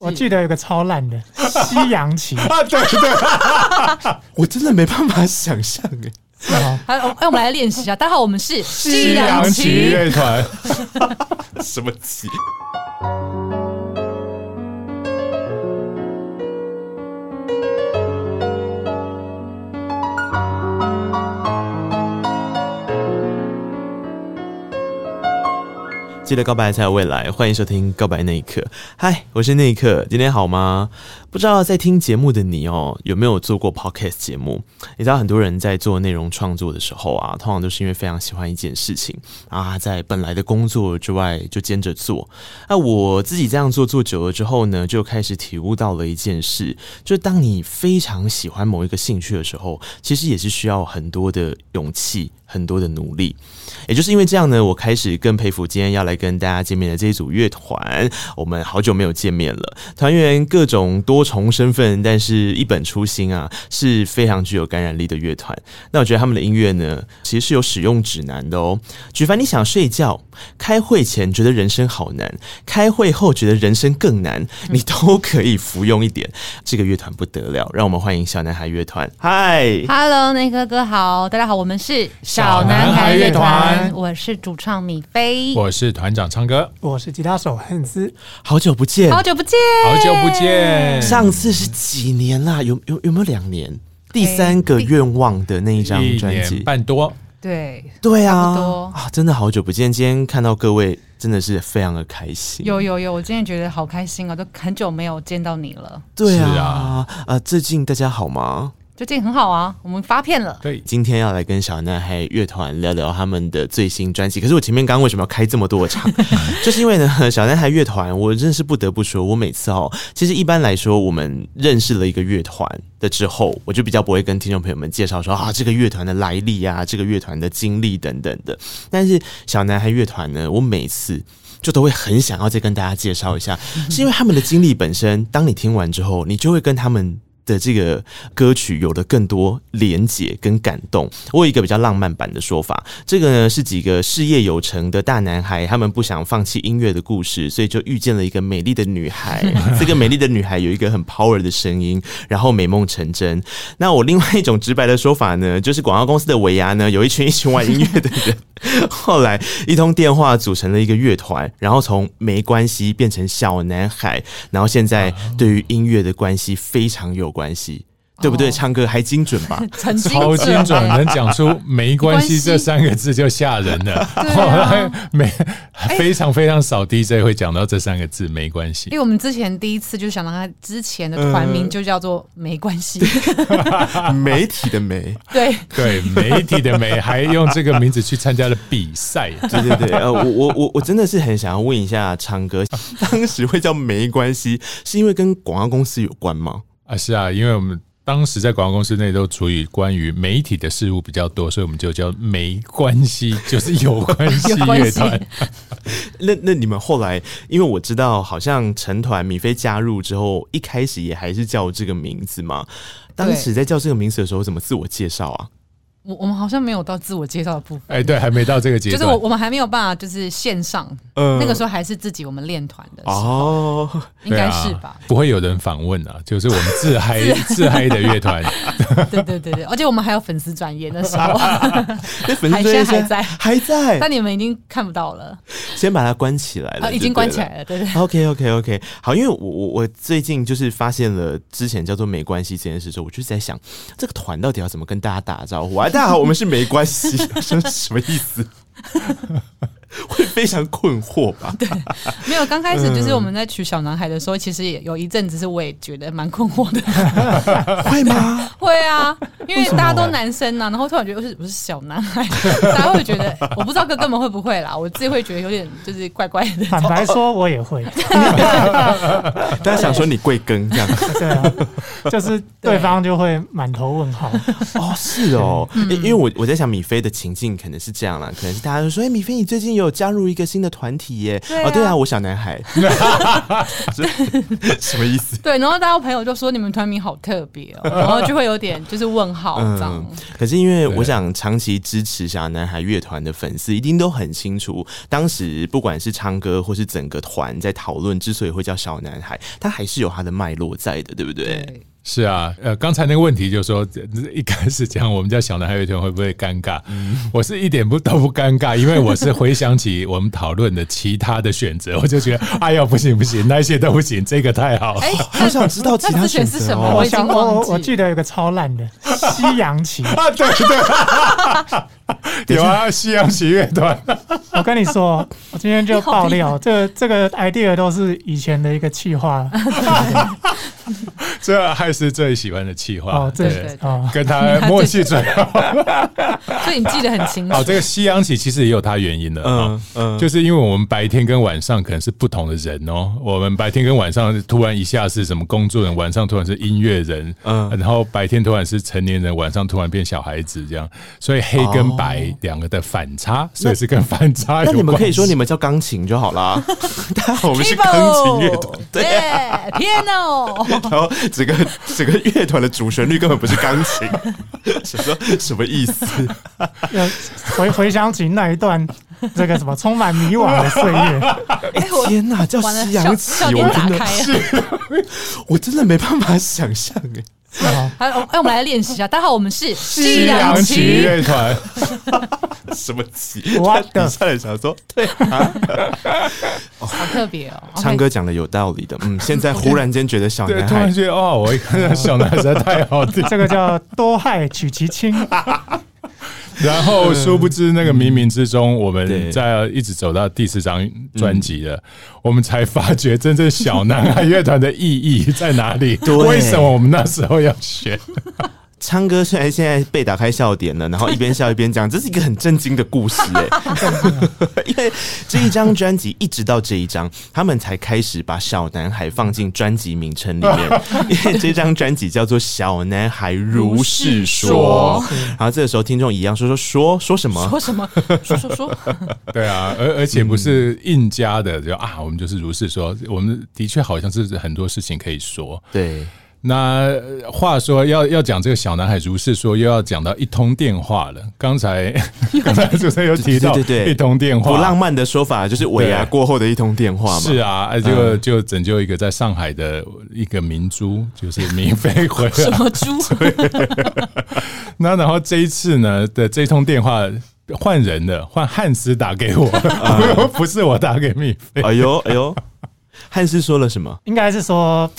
我记得有个超烂的 西洋棋啊，对对，我真的没办法想象哎。好，哎，我们来练习一下。大家好，我们是西洋棋乐团，什么棋？记得告白才有未来，欢迎收听《告白那一刻》。嗨，我是那一刻，今天好吗？不知道在听节目的你哦，有没有做过 podcast 节目？你知道很多人在做内容创作的时候啊，通常都是因为非常喜欢一件事情啊，在本来的工作之外就兼着做。那我自己这样做做久了之后呢，就开始体悟到了一件事，就是当你非常喜欢某一个兴趣的时候，其实也是需要很多的勇气。很多的努力，也就是因为这样呢，我开始更佩服今天要来跟大家见面的这一组乐团。我们好久没有见面了，团员各种多重身份，但是一本初心啊，是非常具有感染力的乐团。那我觉得他们的音乐呢，其实是有使用指南的哦。举凡你想睡觉、开会前觉得人生好难，开会后觉得人生更难，你都可以服用一点。这个乐团不得了，让我们欢迎小男孩乐团。嗨，Hello，那个哥好，大家好，我们是。小男孩乐团，我是主唱米菲，我是团长唱歌，我是吉他手汉斯。好久不见，好久不见，好久不见。上次是几年啦？有有有没有两年？第三个愿望的那一张专辑，半多。对对啊，啊，真的好久不见。今天看到各位，真的是非常的开心。有有有，我今天觉得好开心啊，都很久没有见到你了。对啊，啊，最近大家好吗？最近很好啊，我们发片了。对，今天要来跟小男孩乐团聊聊他们的最新专辑。可是我前面刚刚为什么要开这么多场？就是因为呢，小男孩乐团，我真是不得不说，我每次哦，其实一般来说，我们认识了一个乐团的之后，我就比较不会跟听众朋友们介绍说啊，这个乐团的来历啊，这个乐团的经历等等的。但是小男孩乐团呢，我每次就都会很想要再跟大家介绍一下，是因为他们的经历本身，当你听完之后，你就会跟他们。的这个歌曲有了更多连结跟感动。我有一个比较浪漫版的说法，这个呢是几个事业有成的大男孩，他们不想放弃音乐的故事，所以就遇见了一个美丽的女孩。这个美丽的女孩有一个很 power 的声音，然后美梦成真。那我另外一种直白的说法呢，就是广告公司的尾牙呢，有一群一群玩音乐的人，后来一通电话组成了一个乐团，然后从没关系变成小男孩，然后现在对于音乐的关系非常有关系。关系对不对？唱歌还精准吧？精超精准，能讲出“ 没关系”这三个字就吓人了。后来没非常非常少 DJ 会讲到这三个字“没关系”。因为我们之前第一次就想到他之前的团名就叫做“没关系”，媒体的媒，对对，媒体的媒，还用这个名字去参加了比赛。对对对，呃，我我我我真的是很想要问一下唱歌，当时会叫“没关系”，是因为跟广告公司有关吗？啊，是啊，因为我们当时在广告公司内都处于关于媒体的事务比较多，所以我们就叫没关系，就是有关系 乐团。那那你们后来，因为我知道好像成团米菲加入之后，一开始也还是叫这个名字嘛。当时在叫这个名字的时候，怎么自我介绍啊？我我们好像没有到自我介绍的部分，哎，对，还没到这个阶段，就是我我们还没有办法，就是线上，呃，那个时候还是自己我们练团的时候，哦，应该是吧？不会有人访问啊，就是我们自嗨 自嗨。的乐团，对对对对，而且我们还有粉丝专业那时候，那粉丝专业还在还在，但你们已经看不到了，先把它关起来了，已经关起来了，对对，OK OK OK，好，因为我我我最近就是发现了之前叫做没关系这件事之后，我就在想这个团到底要怎么跟大家打招呼啊？大家好，我们是没关系，什什么意思？会非常困惑吧？对，没有。刚开始就是我们在取小男孩的时候，其实也有一阵子是我也觉得蛮困惑的。会吗？会啊，因为大家都男生呐、啊，然后突然觉得我是我是小男孩，大家会觉得我不知道哥哥们会不会啦，我自己会觉得有点就是怪怪的。坦白说，我也会。大家想说你贵庚这样？对啊，就是对方就会满头问号。哦，是哦，因为我我在想米菲的情境可能是这样啦，可能是大家就说，哎，米菲你最近有。有加入一个新的团体耶！啊哦，对啊，我小男孩，什么意思？对，然后大家朋友就说你们团名好特别哦，然后就会有点就是问号。这样、嗯，可是因为我想长期支持小男孩乐团的粉丝一定都很清楚，当时不管是唱歌或是整个团在讨论之所以会叫小男孩，他还是有他的脉络在的，对不对？对是啊，呃，刚才那个问题就是说，一开始讲我们家小男孩乐团会不会尴尬？嗯、我是一点不都不尴尬，因为我是回想起我们讨论的其他的选择，我就觉得，哎呀，不行不行，那些都不行，这个太好了。哎、欸，我想知道其他选择是什么？我想，我我记得有个超烂的 西洋棋啊，对对，有啊，西洋喜乐团。我跟你说，我今天就爆料，这个、这个 idea 都是以前的一个气话。这还是最喜欢的气话哦，对。对，跟他默契最好，所以你记得很清楚。哦，这个西洋旗其实也有它原因的，嗯嗯，就是因为我们白天跟晚上可能是不同的人哦，我们白天跟晚上突然一下是什么工作人，晚上突然是音乐人，嗯，然后白天突然是成年人，晚上突然变小孩子这样，所以黑跟白两个的反差，所以是跟反差有。那你们可以说你们叫钢琴就好啦，我们是钢琴乐团，对，piano。然后整个整个乐团的主旋律根本不是钢琴，什么什么意思？回回想起那一段这个什么充满迷惘的岁月，哎天哪，叫西洋旗，我真的是，我真的没办法想象哎。好，哎，我们来练习一下。大家好，我们是西洋旗乐团。什么旗？我底下的想说，对，好特别哦。唱歌讲的有道理的，嗯，现在忽然间觉得小男孩，突然觉得哦，我一看到小男孩实在太好听，这个叫多害取其轻。然后，殊不知那个冥冥之中，我们在一直走到第四张专辑了，我们才发觉真正小男孩乐团的意义在哪里？为什么我们那时候要选？昌哥虽然现在被打开笑点了，然后一边笑一边讲，这是一个很震惊的故事哎、欸，因为这一张专辑一直到这一张，他们才开始把小男孩放进专辑名称里面，因为这张专辑叫做《小男孩如是说》说，然后这个时候听众一样说说说说什么？说什么？说说说，对啊，而而且不是硬加的，就啊，我们就是如是说，我们的确好像是很多事情可以说，对。那话说要要讲这个小男孩如是说，又要讲到一通电话了。刚才 刚才主持人有提到，对对对，一通电话，不浪漫的说法就是尾牙过后的一通电话嘛。是啊，就就拯救一个在上海的一个明珠，就是明飞回来。什么猪？那然后这一次呢的这通电话换人了，换汉斯打给我，不是我打给明飞。哎呦哎呦。汉斯说了什么？应该是说，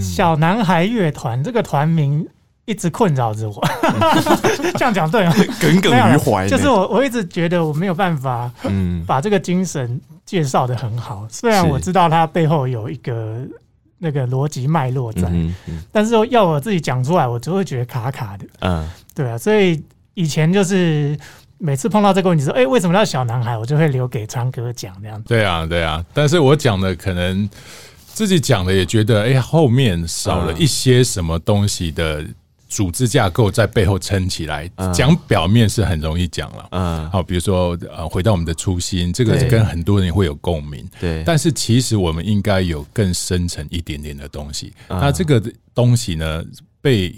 小男孩乐团这个团名一直困扰着我。这样讲对吗？耿耿于怀。就是我，我一直觉得我没有办法，嗯，把这个精神介绍的很好。虽然我知道它背后有一个那个逻辑脉络在，但是要我自己讲出来，我就会觉得卡卡的。嗯，对啊，所以以前就是。每次碰到这个问题说，哎、欸，为什么叫小男孩？我就会留给昌哥讲这样子。对啊，对啊。但是我讲的可能自己讲的也觉得，哎、欸，后面少了一些什么东西的组织架构在背后撑起来。讲、嗯、表面是很容易讲了，嗯，好，比如说呃，回到我们的初心，这个跟很多人会有共鸣。对，但是其实我们应该有更深层一点点的东西。嗯、那这个东西呢，被。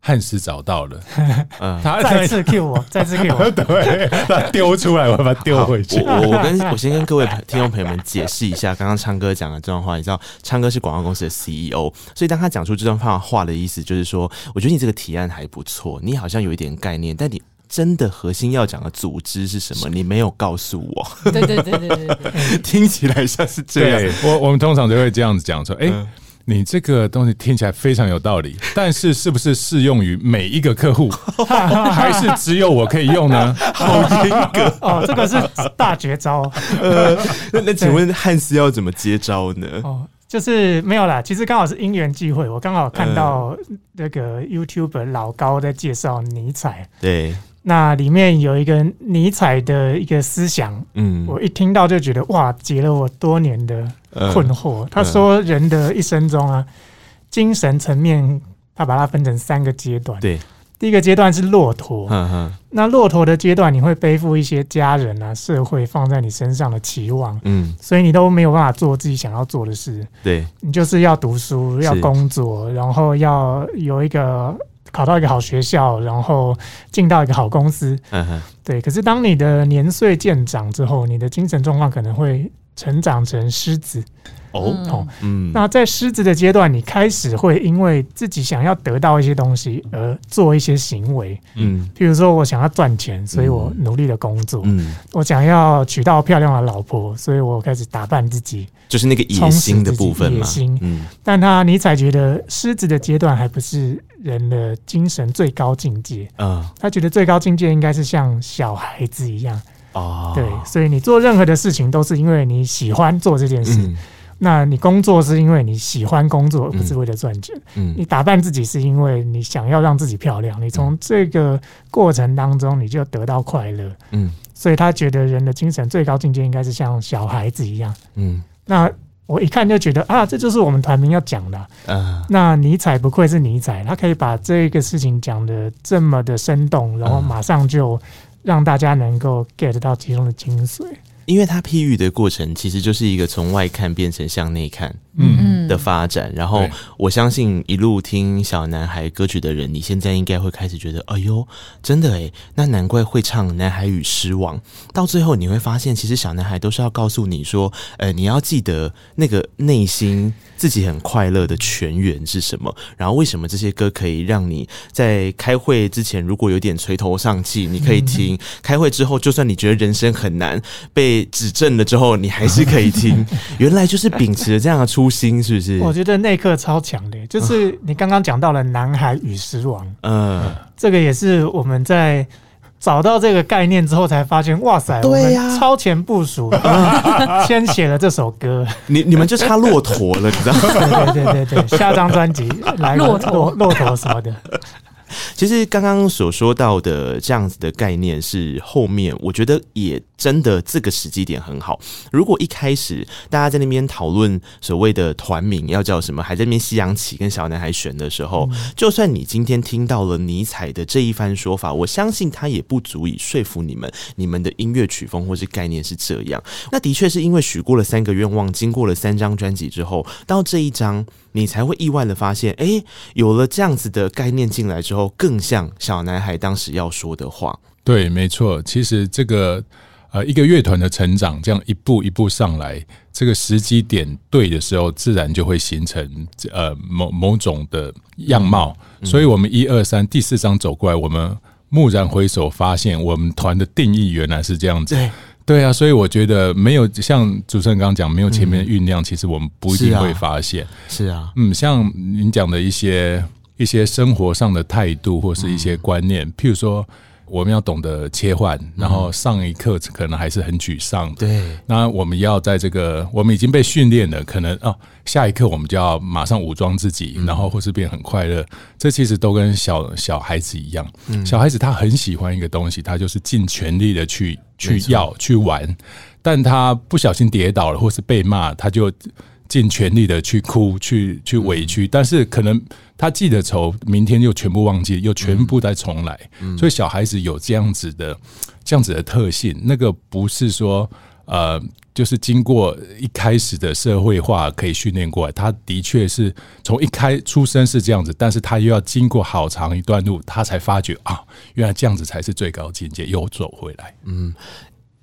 汉斯找到了，嗯，他再次 Q 我，再次 Q 我，对，他丢出来，我把它丢回去。我我跟我先跟各位听众朋友们解释一下，刚刚昌哥讲的这段话，你知道，昌哥是广告公司的 CEO，所以当他讲出这段话话的意思，就是说，我觉得你这个提案还不错，你好像有一点概念，但你真的核心要讲的组织是什么，你没有告诉我。对对对对对对，听起来像是这样。我我们通常都会这样子讲说，哎、欸。你这个东西听起来非常有道理，但是是不是适用于每一个客户，还是只有我可以用呢？好严格哦，这个是大绝招。呃，那那请问汉斯要怎么接招呢？哦，就是没有啦。其实刚好是因缘际会，我刚好看到那个 YouTuber 老高在介绍尼采。对。那里面有一个尼采的一个思想，嗯，我一听到就觉得哇，解了我多年的困惑。呃、他说，人的一生中啊，精神层面，他把它分成三个阶段。对，第一个阶段是骆驼，嗯哼，那骆驼的阶段，你会背负一些家人啊、社会放在你身上的期望，嗯，所以你都没有办法做自己想要做的事。对，你就是要读书，要工作，然后要有一个。考到一个好学校，然后进到一个好公司。嗯哼，对。可是当你的年岁渐长之后，你的精神状况可能会成长成狮子。哦，嗯，那在狮子的阶段，你开始会因为自己想要得到一些东西而做一些行为，嗯，譬如说我想要赚钱，所以我努力的工作，嗯，我想要娶到漂亮的老婆，所以我开始打扮自己，就是那个野心的部分嘛，野心，嗯，但他尼采觉得狮子的阶段还不是人的精神最高境界，嗯，他觉得最高境界应该是像小孩子一样，哦，对，所以你做任何的事情都是因为你喜欢做这件事。嗯那你工作是因为你喜欢工作，而不是为了赚钱。嗯，你打扮自己是因为你想要让自己漂亮。你从这个过程当中，你就得到快乐。嗯，所以他觉得人的精神最高境界应该是像小孩子一样。嗯，那我一看就觉得啊，这就是我们团名要讲的。嗯，那尼采不愧是尼采，他可以把这个事情讲的这么的生动，然后马上就让大家能够 get 到其中的精髓。因为他譬喻的过程，其实就是一个从外看变成向内看，嗯的发展。然后我相信一路听小男孩歌曲的人，你现在应该会开始觉得，哎呦，真的诶，那难怪会唱《男孩与失望》。到最后你会发现，其实小男孩都是要告诉你说，呃，你要记得那个内心自己很快乐的泉源是什么。然后为什么这些歌可以让你在开会之前，如果有点垂头丧气，你可以听；开会之后，就算你觉得人生很难被指正了之后，你还是可以听。原来就是秉持着这样的初心，是不是？我觉得那一刻超强的，就是你刚刚讲到了“男孩与狮王”，嗯，这个也是我们在找到这个概念之后才发现，哇塞，对呀，超前部署，先写了这首歌。你你们就差骆驼了，你知道吗？对对对对对，下张专辑来骆驼骆驼什么的。其实刚刚所说到的这样子的概念是后面，我觉得也真的这个时机点很好。如果一开始大家在那边讨论所谓的团名要叫什么，还在那边西洋棋跟小男孩选的时候，就算你今天听到了尼采的这一番说法，我相信他也不足以说服你们，你们的音乐曲风或是概念是这样。那的确是因为许过了三个愿望，经过了三张专辑之后，到这一张。你才会意外的发现，哎、欸，有了这样子的概念进来之后，更像小男孩当时要说的话。对，没错。其实这个呃，一个乐团的成长，这样一步一步上来，这个时机点对的时候，自然就会形成呃某某种的样貌。嗯、所以，我们一二三第四章走过来，我们蓦然回首，发现我们团的定义原来是这样子。对。对啊，所以我觉得没有像主持人刚刚讲，没有前面酝酿，嗯、其实我们不一定会发现。是啊，是啊，嗯，像您讲的一些一些生活上的态度，或是一些观念，嗯、譬如说。我们要懂得切换，然后上一刻可能还是很沮丧。对，那我们要在这个，我们已经被训练了，可能哦，下一刻我们就要马上武装自己，然后或是变很快乐。这其实都跟小小孩子一样，小孩子他很喜欢一个东西，他就是尽全力的去去要去玩，但他不小心跌倒了，或是被骂，他就。尽全力的去哭，去去委屈，但是可能他记得仇，明天又全部忘记，又全部再重来。所以小孩子有这样子的这样子的特性，那个不是说呃，就是经过一开始的社会化可以训练过来。他的确是从一开出生是这样子，但是他又要经过好长一段路，他才发觉啊，原来这样子才是最高境界，又走回来。嗯。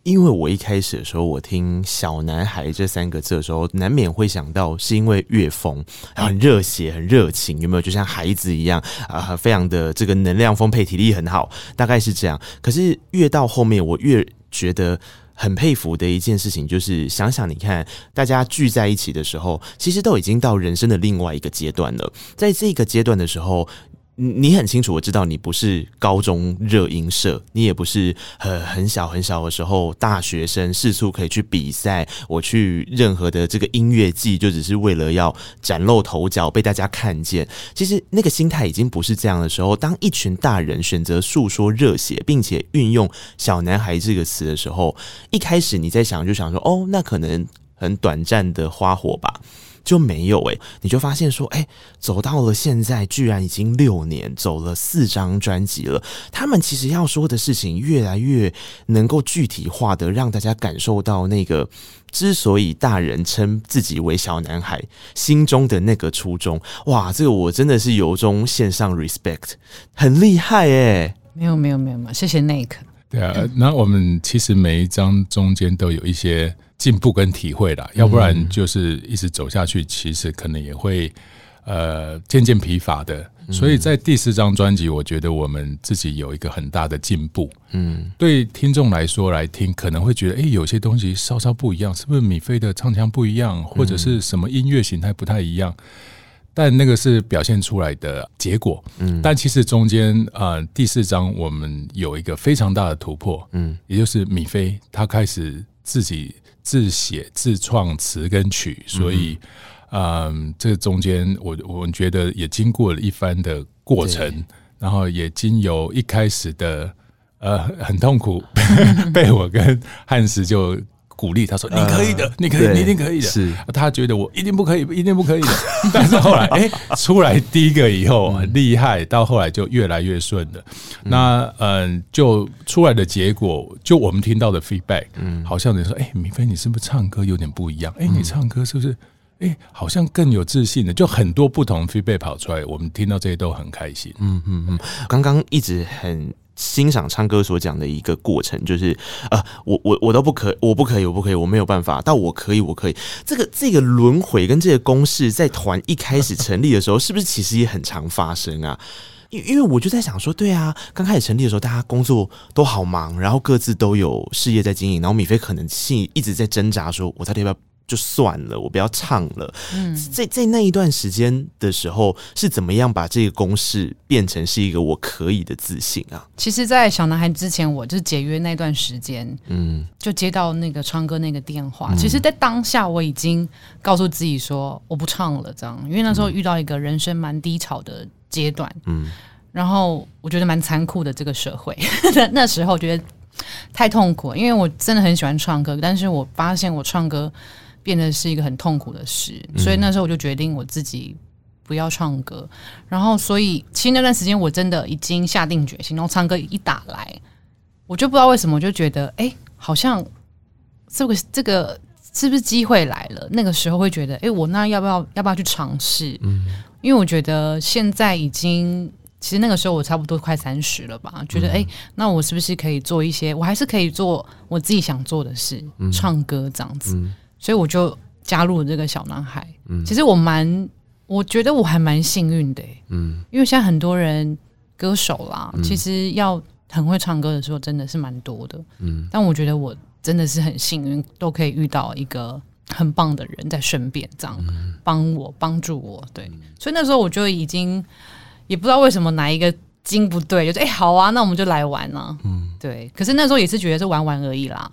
因为我一开始的时候，我听“小男孩”这三个字的时候，难免会想到是因为乐风很热血、很热情，有没有？就像孩子一样啊，非常的这个能量丰沛，体力很好，大概是这样。可是越到后面，我越觉得很佩服的一件事情，就是想想你看，大家聚在一起的时候，其实都已经到人生的另外一个阶段了，在这个阶段的时候。你很清楚，我知道你不是高中热音社，你也不是很很小很小的时候大学生，四处可以去比赛。我去任何的这个音乐季，就只是为了要崭露头角，被大家看见。其实那个心态已经不是这样的时候。当一群大人选择诉说热血，并且运用“小男孩”这个词的时候，一开始你在想，就想说：“哦，那可能很短暂的花火吧。”就没有哎、你就发现说，哎、走到了现在，居然已经六年，走了四张专辑了。他们其实要说的事情，越来越能够具体化的，让大家感受到那个之所以大人称自己为小男孩心中的那个初衷。哇，这个我真的是由衷献上 respect，很厉害哎、欸！没有没有没有没有，谢谢 Nick。对啊，那我们其实每一张中间都有一些进步跟体会啦，要不然就是一直走下去，其实可能也会呃渐渐疲乏的。所以在第四张专辑，我觉得我们自己有一个很大的进步。嗯，对听众来说来听，可能会觉得，哎，有些东西稍稍不一样，是不是米菲的唱腔不一样，或者是什么音乐形态不太一样？但那个是表现出来的结果，嗯，但其实中间呃第四张我们有一个非常大的突破，嗯，也就是米菲他开始自己自写自创词跟曲，所以嗯、呃、这中间我我们觉得也经过了一番的过程，然后也经由一开始的呃很痛苦，被我跟汉斯就。鼓励他说：“你可以的，你可以，你一定可以的。”是他觉得我一定不可以，一定不可以的。但是后来，哎，出来第一个以后很厉害，到后来就越来越顺了。那嗯，就出来的结果，就我们听到的 feedback，嗯，好像人说：“哎，明飞，你是不是唱歌有点不一样？哎，你唱歌是不是？哎，好像更有自信的。”就很多不同 feedback 跑出来，我们听到这些都很开心。嗯嗯嗯，刚刚一直很。欣赏唱歌所讲的一个过程，就是呃，我我我都不可，我不可以，我不可以，我没有办法，但我可以，我可以。这个这个轮回跟这个公式，在团一开始成立的时候，是不是其实也很常发生啊？因因为我就在想说，对啊，刚开始成立的时候，大家工作都好忙，然后各自都有事业在经营，然后米菲可能心里一直在挣扎，说我到底要不要？就算了，我不要唱了。嗯，在在那一段时间的时候，是怎么样把这个公式变成是一个我可以的自信啊？其实，在小男孩之前，我就是解约那段时间，嗯，就接到那个川哥那个电话。嗯，其实，在当下我已经告诉自己说，我不唱了，这样，因为那时候遇到一个人生蛮低潮的阶段，嗯，然后我觉得蛮残酷的这个社会。那时候觉得太痛苦，因为我真的很喜欢唱歌，但是我发现我唱歌。变得是一个很痛苦的事，所以那时候我就决定我自己不要唱歌。然后，所以其实那段时间我真的已经下定决心，然后唱歌一打来，我就不知道为什么，我就觉得哎，好像这个这个是不是机会来了？那个时候会觉得，哎，我那要不要要不要去尝试？嗯，因为我觉得现在已经，其实那个时候我差不多快三十了吧，觉得哎，那我是不是可以做一些？我还是可以做我自己想做的事，唱歌这样子。所以我就加入了这个小男孩。嗯，其实我蛮，我觉得我还蛮幸运的。嗯，因为现在很多人歌手啦，嗯、其实要很会唱歌的时候，真的是蛮多的。嗯，但我觉得我真的是很幸运，都可以遇到一个很棒的人在身边，这样帮我帮助我。对，所以那时候我就已经也不知道为什么哪一个筋不对，就说哎、欸，好啊，那我们就来玩啊。嗯，对。可是那时候也是觉得是玩玩而已啦。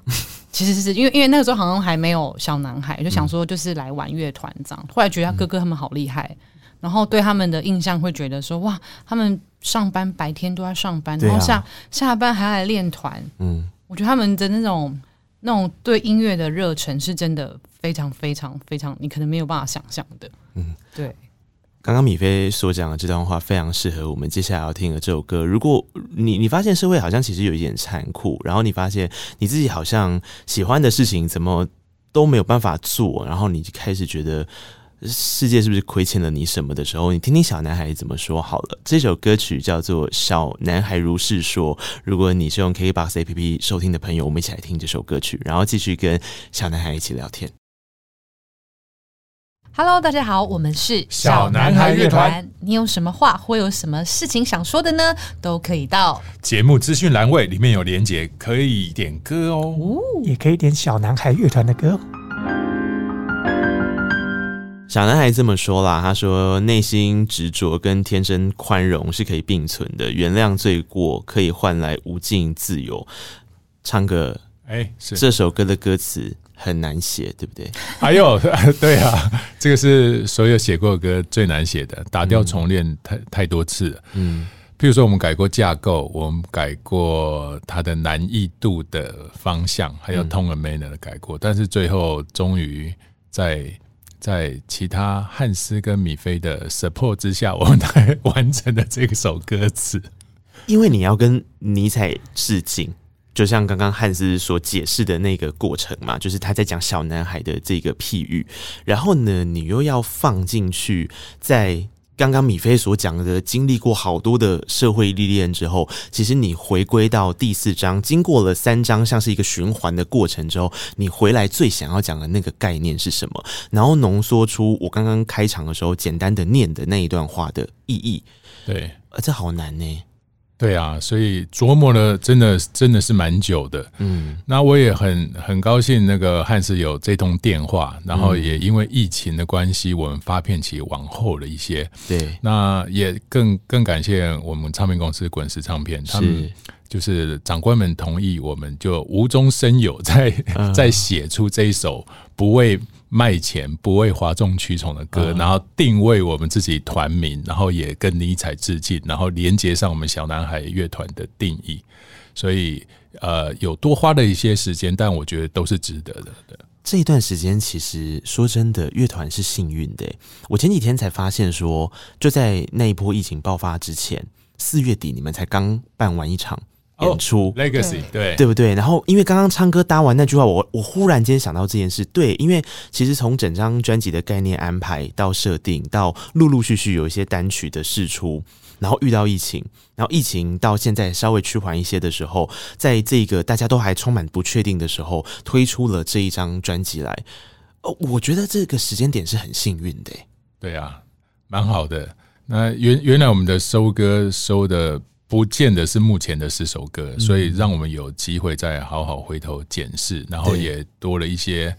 其实是因为因为那个时候好像还没有小男孩，就想说就是来玩乐团这样。后来觉得他哥哥他们好厉害，然后对他们的印象会觉得说哇，他们上班白天都在上班，然后下下班还来练团。嗯，我觉得他们的那种那种对音乐的热忱是真的非常非常非常，你可能没有办法想象的。嗯，对。刚刚米菲所讲的这段话非常适合我们接下来要听的这首歌。如果你你发现社会好像其实有一点残酷，然后你发现你自己好像喜欢的事情怎么都没有办法做，然后你就开始觉得世界是不是亏欠了你什么的时候，你听听小男孩怎么说好了。这首歌曲叫做《小男孩如是说》。如果你是用 KKBOX APP 收听的朋友，我们一起来听这首歌曲，然后继续跟小男孩一起聊天。Hello，大家好，我们是小男孩乐团。你有什么话或有什么事情想说的呢？都可以到节目资讯栏位里面有连结，可以点歌哦，哦也可以点小男孩乐团的歌。小男孩这么说啦，他说：“内心执着跟天生宽容是可以并存的，原谅罪过可以换来无尽自由。”唱歌，哎，是这首歌的歌词。很难写，对不对？还有，对啊，这个是所有写过的歌最难写的，打掉重练太太多次了。嗯，譬如说我们改过架构，我们改过它的难易度的方向，还有 tone and manner 的改过，但是最后终于在在其他汉斯跟米菲的 support 之下，我们才 完成了这首歌词。因为你要跟尼采致敬，就像刚刚汉斯所解释的那个过程嘛，就是他在讲小男孩的这个譬喻，然后呢，你又要放进去在。刚刚米菲所讲的，经历过好多的社会历练之后，其实你回归到第四章，经过了三章，像是一个循环的过程之后，你回来最想要讲的那个概念是什么？然后浓缩出我刚刚开场的时候简单的念的那一段话的意义。对，啊这好难呢。对啊，所以琢磨了，真的真的是蛮久的。嗯，那我也很很高兴，那个汉斯有这通电话，然后也因为疫情的关系，我们发片期往后了一些。对，那也更更感谢我们唱片公司滚石唱片，他们就是长官们同意，我们就无中生有，在 在写出这一首不为。卖钱不为哗众取宠的歌，然后定位我们自己团名，然后也跟尼采致敬，然后连接上我们小男孩乐团的定义，所以呃有多花了一些时间，但我觉得都是值得的。这一段时间其实说真的，乐团是幸运的。我前几天才发现说，就在那一波疫情爆发之前，四月底你们才刚办完一场。演出、oh, Legacy 对对不对？然后因为刚刚昌哥搭完那句话，我我忽然间想到这件事。对，因为其实从整张专辑的概念安排到设定，到陆陆续续有一些单曲的试出，然后遇到疫情，然后疫情到现在稍微趋缓一些的时候，在这个大家都还充满不确定的时候，推出了这一张专辑来。哦，我觉得这个时间点是很幸运的。对啊，蛮好的。那原原来我们的收歌收的。不见得是目前的十首歌，所以让我们有机会再好好回头检视，然后也多了一些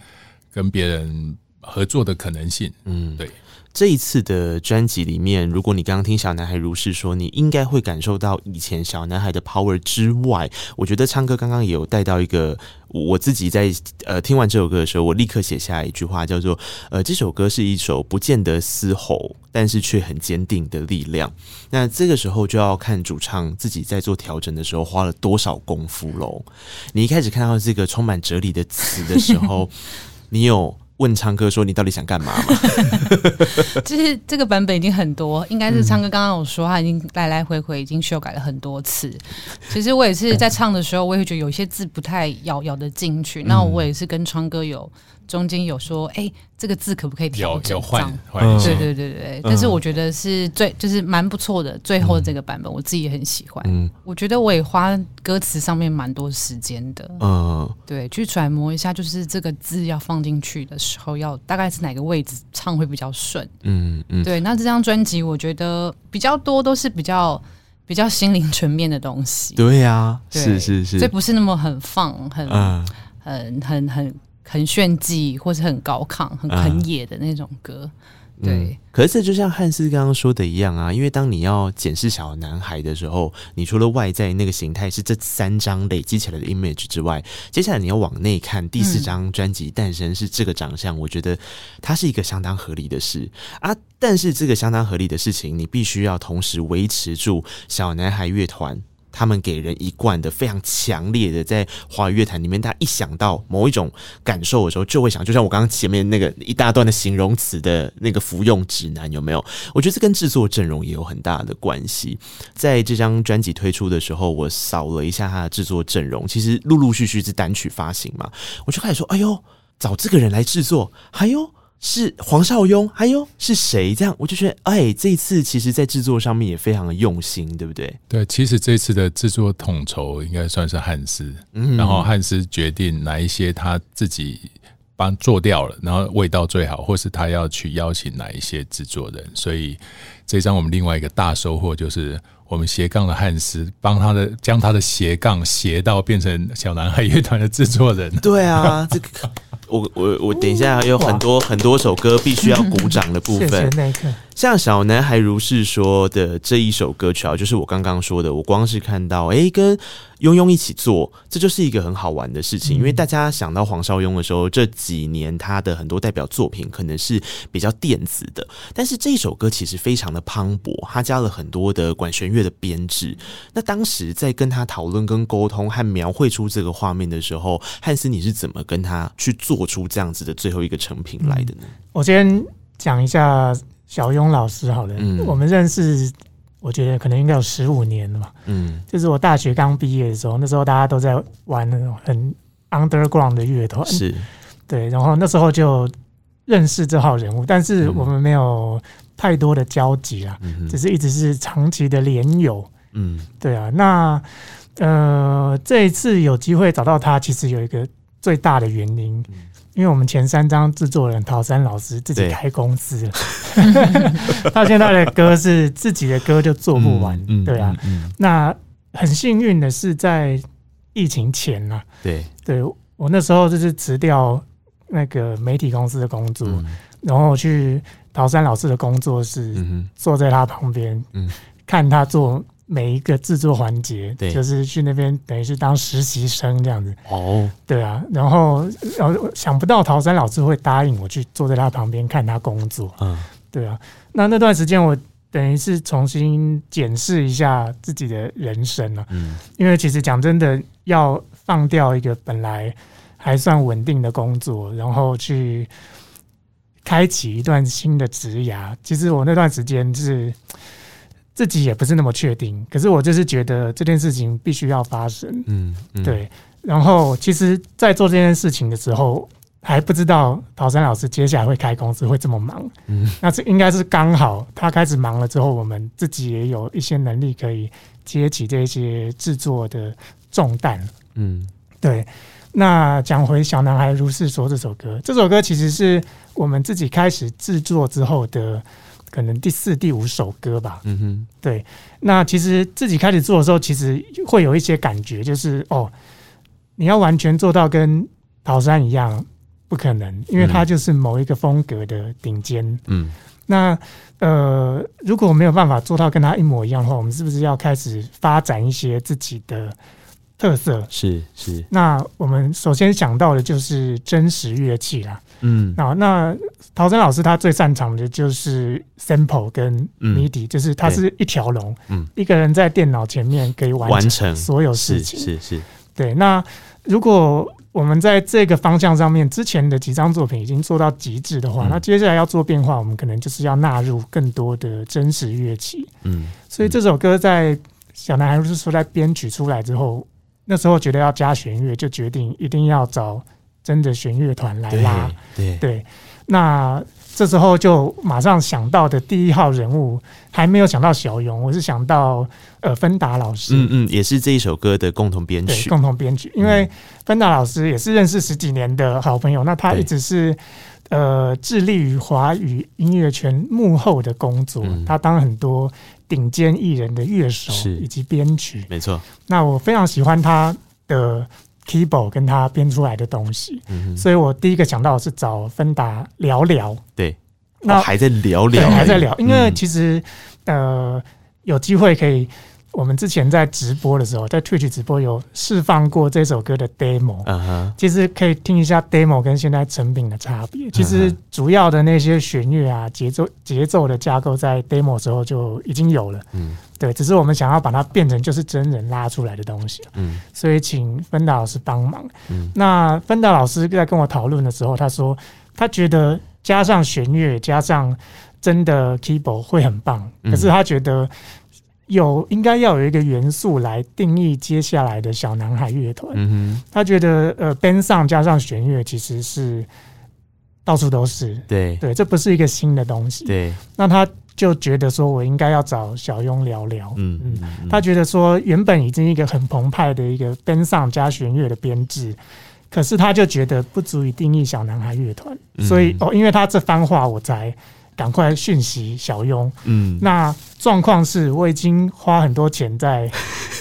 跟别人合作的可能性。嗯，对。这一次的专辑里面，如果你刚刚听小男孩如是说，你应该会感受到以前小男孩的 power 之外，我觉得昌哥刚刚也有带到一个，我自己在呃听完这首歌的时候，我立刻写下一句话，叫做呃这首歌是一首不见得嘶吼，但是却很坚定的力量。那这个时候就要看主唱自己在做调整的时候花了多少功夫喽。你一开始看到这个充满哲理的词的时候，你有？问昌哥说：“你到底想干嘛吗？” 其实这个版本已经很多，应该是昌哥刚刚有说，他已经来来回回已经修改了很多次。其实我也是在唱的时候，我也觉得有些字不太咬咬得进去。那我也是跟昌哥有。中间有说，哎、欸，这个字可不可以调整？换换对对对对，嗯、但是我觉得是最就是蛮不错的，最后的这个版本，我自己也很喜欢。嗯，我觉得我也花歌词上面蛮多时间的。嗯，对，去揣摩一下，就是这个字要放进去的时候，要大概是哪个位置唱会比较顺。嗯嗯，对。那这张专辑，我觉得比较多都是比较比较心灵层面的东西。对呀、啊，是是是，这不是那么很放，很、嗯、很很很。很炫技，或是很高亢、很很野的那种歌，嗯、对、嗯。可是就像汉斯刚刚说的一样啊，因为当你要检视小男孩的时候，你除了外在那个形态是这三张累积起来的 image 之外，接下来你要往内看，第四张专辑诞生是这个长相，嗯、我觉得它是一个相当合理的事啊。但是这个相当合理的事情，你必须要同时维持住小男孩乐团。他们给人一贯的非常强烈的，在华语乐坛里面，他一想到某一种感受的时候，就会想，就像我刚刚前面那个一大段的形容词的那个服用指南，有没有？我觉得这跟制作阵容也有很大的关系。在这张专辑推出的时候，我扫了一下他的制作阵容，其实陆陆续续是单曲发行嘛，我就开始说，哎呦，找这个人来制作，还有。是黄少雍，还有是谁？这样我就觉得，哎，这一次其实，在制作上面也非常的用心，对不对？对，其实这次的制作统筹应该算是汉斯，嗯，然后汉斯决定哪一些他自己帮做掉了，然后味道最好，或是他要去邀请哪一些制作人。所以这张我们另外一个大收获就是，我们斜杠的汉斯帮他的将他的斜杠斜到变成小男孩乐团的制作人。对啊，这个。我我我等一下有很多很多首歌必须要鼓掌的部分。像小男孩如是说的这一首歌曲啊，就是我刚刚说的，我光是看到哎、欸，跟庸庸一起做，这就是一个很好玩的事情。因为大家想到黄少庸的时候，这几年他的很多代表作品可能是比较电子的，但是这一首歌其实非常的磅礴，他加了很多的管弦乐的编制。那当时在跟他讨论、跟沟通和描绘出这个画面的时候，汉斯，你是怎么跟他去做出这样子的最后一个成品来的呢？我先讲一下。小雍老师，好了，嗯、我们认识，我觉得可能应该有十五年了吧。嗯，就是我大学刚毕业的时候，那时候大家都在玩那种很 underground 的乐团，是，对，然后那时候就认识这号人物，但是我们没有太多的交集啊，嗯、只是一直是长期的连友。嗯，对啊，那呃，这一次有机会找到他，其实有一个最大的原因。嗯因为我们前三张制作人陶山老师自己开公司了，他现在的歌是自己的歌就做不完，嗯嗯、对啊。那很幸运的是在疫情前啊，对，对我那时候就是辞掉那个媒体公司的工作，嗯、然后去陶山老师的工作室，嗯、坐在他旁边，嗯、看他做。每一个制作环节，对，就是去那边等于是当实习生这样子。哦，对啊，然后然后想不到陶山老师会答应我去坐在他旁边看他工作。嗯，对啊，那那段时间我等于是重新检视一下自己的人生了。嗯，因为其实讲真的，要放掉一个本来还算稳定的工作，然后去开启一段新的职涯，其实我那段时间是。自己也不是那么确定，可是我就是觉得这件事情必须要发生。嗯，嗯对。然后，其实，在做这件事情的时候，还不知道陶山老师接下来会开公司会这么忙。嗯，那这应该是刚好他开始忙了之后，我们自己也有一些能力可以接起这些制作的重担。嗯，对。那讲回小男孩如是说这首歌，这首歌其实是我们自己开始制作之后的。可能第四、第五首歌吧。嗯哼，对。那其实自己开始做的时候，其实会有一些感觉，就是哦，你要完全做到跟陶山一样，不可能，因为它就是某一个风格的顶尖。嗯。那呃，如果没有办法做到跟他一模一样的话，我们是不是要开始发展一些自己的特色？是是。那我们首先想到的就是真实乐器啦。嗯。那那。陶山老师他最擅长的就是 sample 跟 MIDI，、嗯、就是他是一条龙，嗯、一个人在电脑前面可以完成所有事情。是是，是对。那如果我们在这个方向上面之前的几张作品已经做到极致的话，嗯、那接下来要做变化，我们可能就是要纳入更多的真实乐器。嗯，所以这首歌在小男孩如是说在编曲出来之后，那时候觉得要加弦乐，就决定一定要找真的弦乐团来拉。对。对对那这时候就马上想到的第一号人物，还没有想到小勇，我是想到呃芬达老师，嗯嗯，也是这一首歌的共同编曲，共同编曲。因为芬达老师也是认识十几年的好朋友，那他一直是呃致力于华语音乐圈幕后的工作，嗯、他当很多顶尖艺人的乐手以及编曲，没错。那我非常喜欢他的。Keyboard 跟他编出来的东西，嗯、所以我第一个想到是找芬达聊聊。对，那、哦、还在聊聊，还在聊，因为其实、嗯、呃有机会可以。我们之前在直播的时候，在 Twitch 直播有释放过这首歌的 demo，、uh huh. 其实可以听一下 demo 跟现在成品的差别。其实主要的那些弦乐啊、节奏、节奏的架构在 demo 时候就已经有了。嗯，对，只是我们想要把它变成就是真人拉出来的东西。嗯，所以请芬达老师帮忙。嗯，那芬达老师在跟我讨论的时候，他说他觉得加上弦乐加上真的 keyboard 会很棒，可是他觉得。有应该要有一个元素来定义接下来的小男孩乐团。他觉得呃，band sound 加上弦乐其实是到处都是。对对，这不是一个新的东西。对，那他就觉得说我应该要找小雍聊聊。嗯嗯，他觉得说原本已经一个很澎湃的一个 band sound 加弦乐的编制，可是他就觉得不足以定义小男孩乐团。嗯、所以哦，因为他这番话，我才。赶快讯息小雍。嗯，那状况是我已经花很多钱在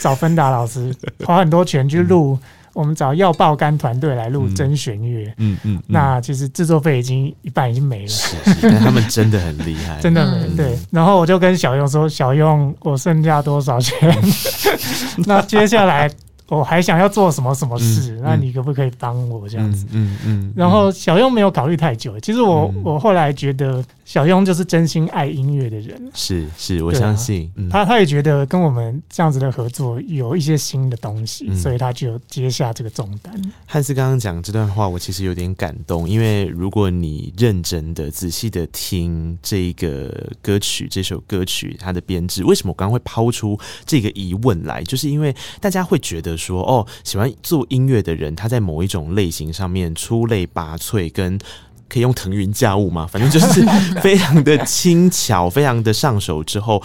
找芬达老师，花很多钱去录我们找要爆肝团队来录真弦乐，嗯嗯，嗯，那其实制作费已经一半已经没了，是是，但他们真的很厉害，真的没对。然后我就跟小用说：“小用，我剩下多少钱？那接下来。”我还想要做什么什么事，嗯、那你可不可以帮我这样子？嗯嗯。然后小用没有考虑太久，其实我、嗯、我后来觉得。小庸就是真心爱音乐的人，是是，我相信、啊嗯、他他也觉得跟我们这样子的合作有一些新的东西，嗯、所以他就接下这个重担。汉斯刚刚讲这段话，我其实有点感动，因为如果你认真的、仔细的听这个歌曲、这首歌曲它的编制，为什么我刚刚会抛出这个疑问来？就是因为大家会觉得说，哦，喜欢做音乐的人，他在某一种类型上面出类拔萃，跟可以用腾云驾雾嘛？反正就是 非常的轻巧，非常的上手。之后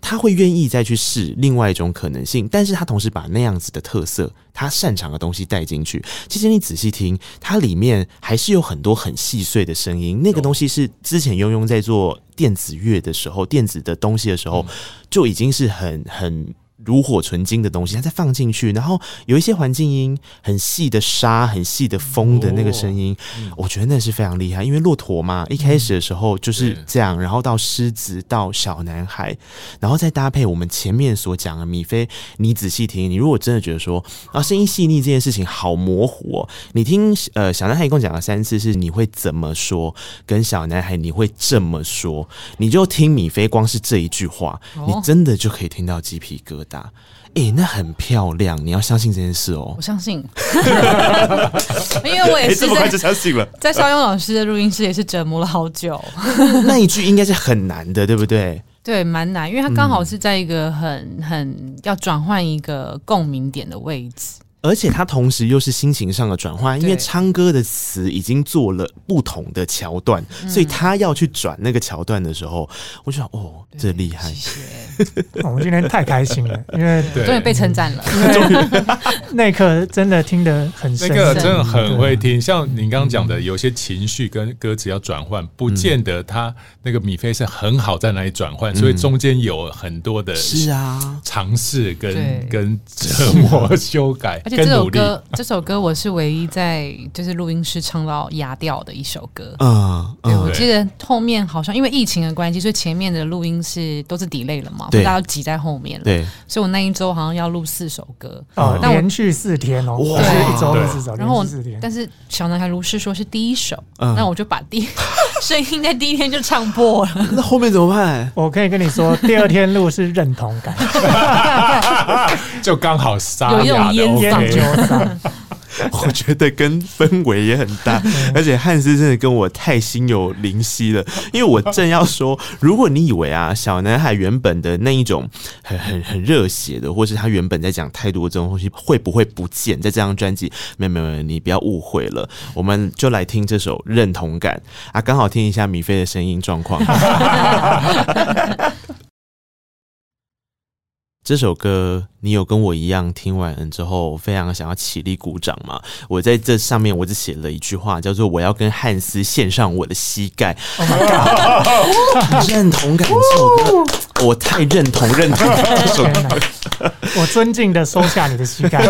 他会愿意再去试另外一种可能性，但是他同时把那样子的特色，他擅长的东西带进去。其实你仔细听，它里面还是有很多很细碎的声音。那个东西是之前庸庸在做电子乐的时候，电子的东西的时候，就已经是很很。炉火纯青的东西，它再放进去，然后有一些环境音，很细的沙、很细的风的那个声音，我觉得那是非常厉害。因为骆驼嘛，一开始的时候就是这样，然后到狮子，到小男孩，然后再搭配我们前面所讲的米菲。你仔细听，你如果真的觉得说啊，声音细腻这件事情好模糊哦，你听呃小男孩一共讲了三次，是你会怎么说？跟小男孩你会这么说？你就听米菲光是这一句话，你真的就可以听到鸡皮疙瘩。哎、欸，那很漂亮，你要相信这件事哦。我相信，因为我也是在就相信了，在肖勇老师的录音室也是折磨了好久。那一句应该是很难的，对不对？对，蛮难，因为他刚好是在一个很很要转换一个共鸣点的位置。而且他同时又是心情上的转换，因为昌哥的词已经做了不同的桥段，所以他要去转那个桥段的时候，我就想，哦，这厉害！谢谢，我们今天太开心了，因为终于被称赞了。那一刻真的听得很深，那个真的很会听。像您刚刚讲的，有些情绪跟歌词要转换，不见得他那个米菲是很好在哪里转换，所以中间有很多的是啊尝试跟跟 折磨修改。这首歌，这首歌我是唯一在就是录音室唱到哑掉的一首歌。嗯，对，我记得后面好像因为疫情的关系，所以前面的录音是都是 delay 了嘛，大家都挤在后面了。对，所以我那一周好像要录四首歌。哦，连续四天哦，哇，一周录四首，然后我但是小男孩如是说是第一首，那我就把第 声音在第一天就唱破了。那后面怎么办？我可以跟你说，第二天录是认同感，就刚好沙哑的 OK。我觉得跟氛围也很大，而且汉斯真的跟我太心有灵犀了。因为我正要说，如果你以为啊，小男孩原本的那一种很很很热血的，或是他原本在讲太多这种东西，会不会不见在这张专辑？没有没有没有，你不要误会了。我们就来听这首《认同感》啊，刚好听一下米菲的声音状况。这首歌。你有跟我一样听完之后非常想要起立鼓掌吗？我在这上面我只写了一句话，叫做“我要跟汉斯献上我的膝盖”。Oh my God，认同感这首歌，我太认同认同这首歌，我尊敬的收下你的膝盖。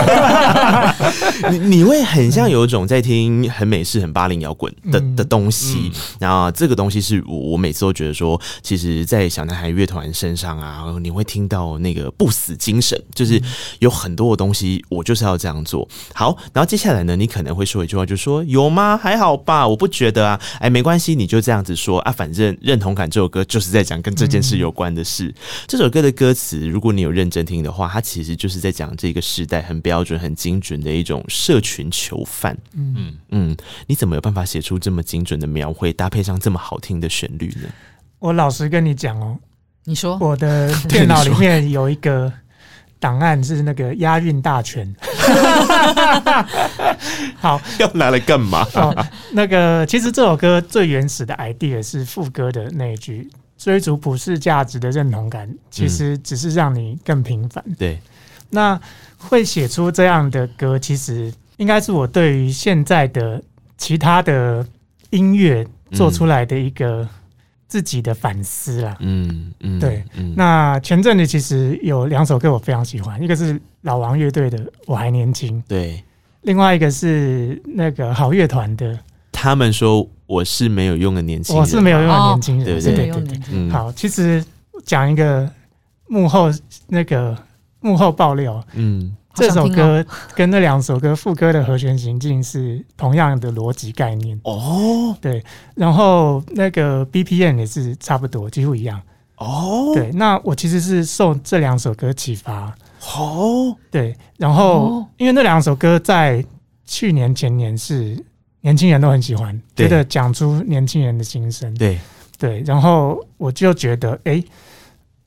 你你会很像有一种在听很美式、很八零摇滚的的东西，然后这个东西是我我每次都觉得说，其实，在小男孩乐团身上啊，你会听到那个不死精神。就是有很多的东西，我就是要这样做好。然后接下来呢，你可能会说一句话，就说有吗？还好吧，我不觉得啊。哎，没关系，你就这样子说啊。反正认同感这首歌就是在讲跟这件事有关的事。嗯、这首歌的歌词，如果你有认真听的话，它其实就是在讲这个时代很标准、很精准的一种社群囚犯。嗯嗯，你怎么有办法写出这么精准的描绘，搭配上这么好听的旋律呢？我老实跟你讲哦，你说我的电脑里面有一个。档案是那个押韵大全，好，要拿来干嘛？哦，那个其实这首歌最原始的 idea 是副歌的那一句“追逐普世价值的认同感”，其实只是让你更平凡。嗯、对，那会写出这样的歌，其实应该是我对于现在的其他的音乐做出来的一个、嗯。自己的反思啦，嗯嗯，对，嗯、那前阵子其实有两首歌我非常喜欢，一个是老王乐队的《我还年轻》，对，另外一个是那个好乐团的，他们说我是没有用的年轻人，我是没有用的年轻人，对对？对对。好，其实讲一个幕后那个幕后爆料，嗯，这首歌跟那两首歌副歌的和弦行进是同样的逻辑概念。哦，对，然后那个 BPM 也是差不多，几乎一样。哦，对，那我其实是受这两首歌启发。哦，对，然后因为那两首歌在去年前年是年轻人都很喜欢，觉得讲出年轻人的心声。对对，然后我就觉得，哎，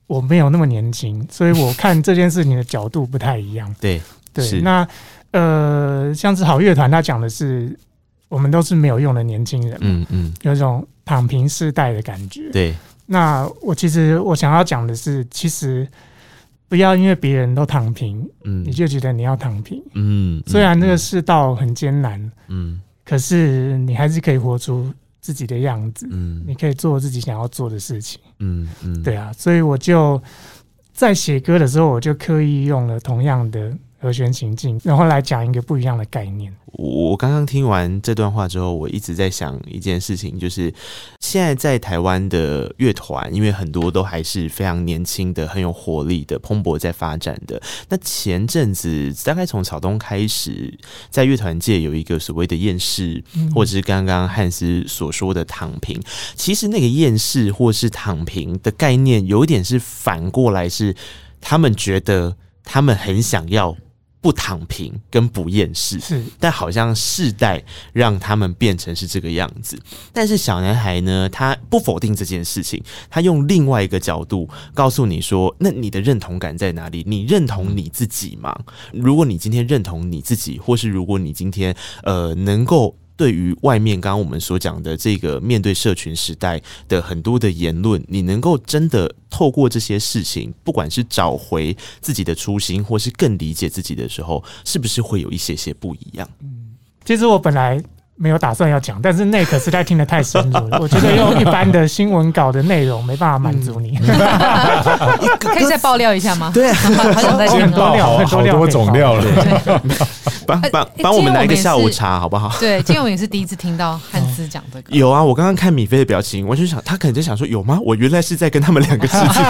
我没有那么年轻，所以我看这件事情的角度不太一样。对 对，那呃，像是好乐团，他讲的是我们都是没有用的年轻人，嗯嗯，有一种躺平世代的感觉。对，那我其实我想要讲的是，其实。不要因为别人都躺平，嗯，你就觉得你要躺平，嗯。虽然这个世道很艰难，嗯，可是你还是可以活出自己的样子，嗯，你可以做自己想要做的事情，嗯嗯，对啊。所以我就在写歌的时候，我就刻意用了同样的和弦情境，然后来讲一个不一样的概念。我刚刚听完这段话之后，我一直在想一件事情，就是现在在台湾的乐团，因为很多都还是非常年轻的、很有活力的、蓬勃在发展的。那前阵子大概从草东开始，在乐团界有一个所谓的厌世，或者是刚刚汉斯所说的躺平。其实那个厌世或是躺平的概念，有一点是反过来，是他们觉得他们很想要。不躺平跟不厌世，是，但好像世代让他们变成是这个样子。但是小男孩呢，他不否定这件事情，他用另外一个角度告诉你说：“那你的认同感在哪里？你认同你自己吗？如果你今天认同你自己，或是如果你今天呃能够。”对于外面刚刚我们所讲的这个面对社群时代的很多的言论，你能够真的透过这些事情，不管是找回自己的初心，或是更理解自己的时候，是不是会有一些些不一样？嗯，其实我本来。没有打算要讲，但是那可实在听得太深入了。我觉得用一般的新闻稿的内容没办法满足你。可以再爆料一下吗？对，好想再听。很多料，很多料，好多种料了。帮帮帮我们来一个下午茶好不好？对，金永也是第一次听到汉斯讲这个。有啊，我刚刚看米菲的表情，我就想他可能就想说有吗？我原来是在跟他们两个事情。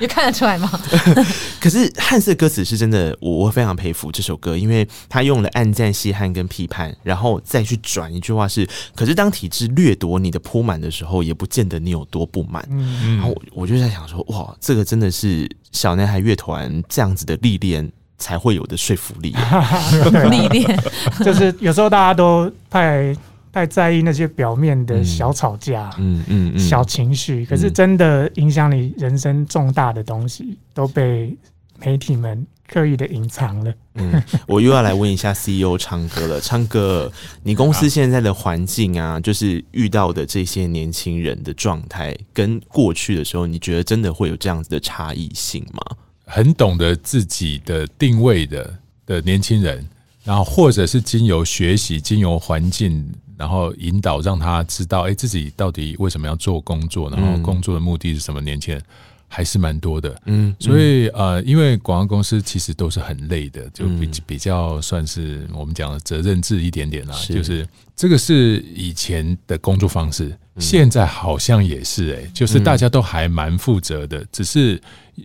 你看得出来吗？可是汉斯的歌词是真的，我我非常佩服这首歌，因为他用了暗赞、稀罕跟批判，然后。再去转一句话是，可是当体制掠夺你的铺满的时候，也不见得你有多不满。嗯、然后我我就在想说，哇，这个真的是小男孩乐团这样子的历练才会有的说服力。历练就是有时候大家都太太在意那些表面的小吵架，嗯嗯，嗯，小情绪，可是真的影响你人生重大的东西都被媒体们。刻意的隐藏了。嗯，我又要来问一下 CEO 唱歌了。唱歌，你公司现在的环境啊，就是遇到的这些年轻人的状态，跟过去的时候，你觉得真的会有这样子的差异性吗？很懂得自己的定位的的年轻人，然后或者是经由学习、经由环境，然后引导让他知道，哎，自己到底为什么要做工作，然后工作的目的是什么？年轻人。还是蛮多的，嗯，所以呃，因为广告公司其实都是很累的，就比比较算是我们讲的责任制一点点啦，就是这个是以前的工作方式，现在好像也是哎，就是大家都还蛮负责的，只是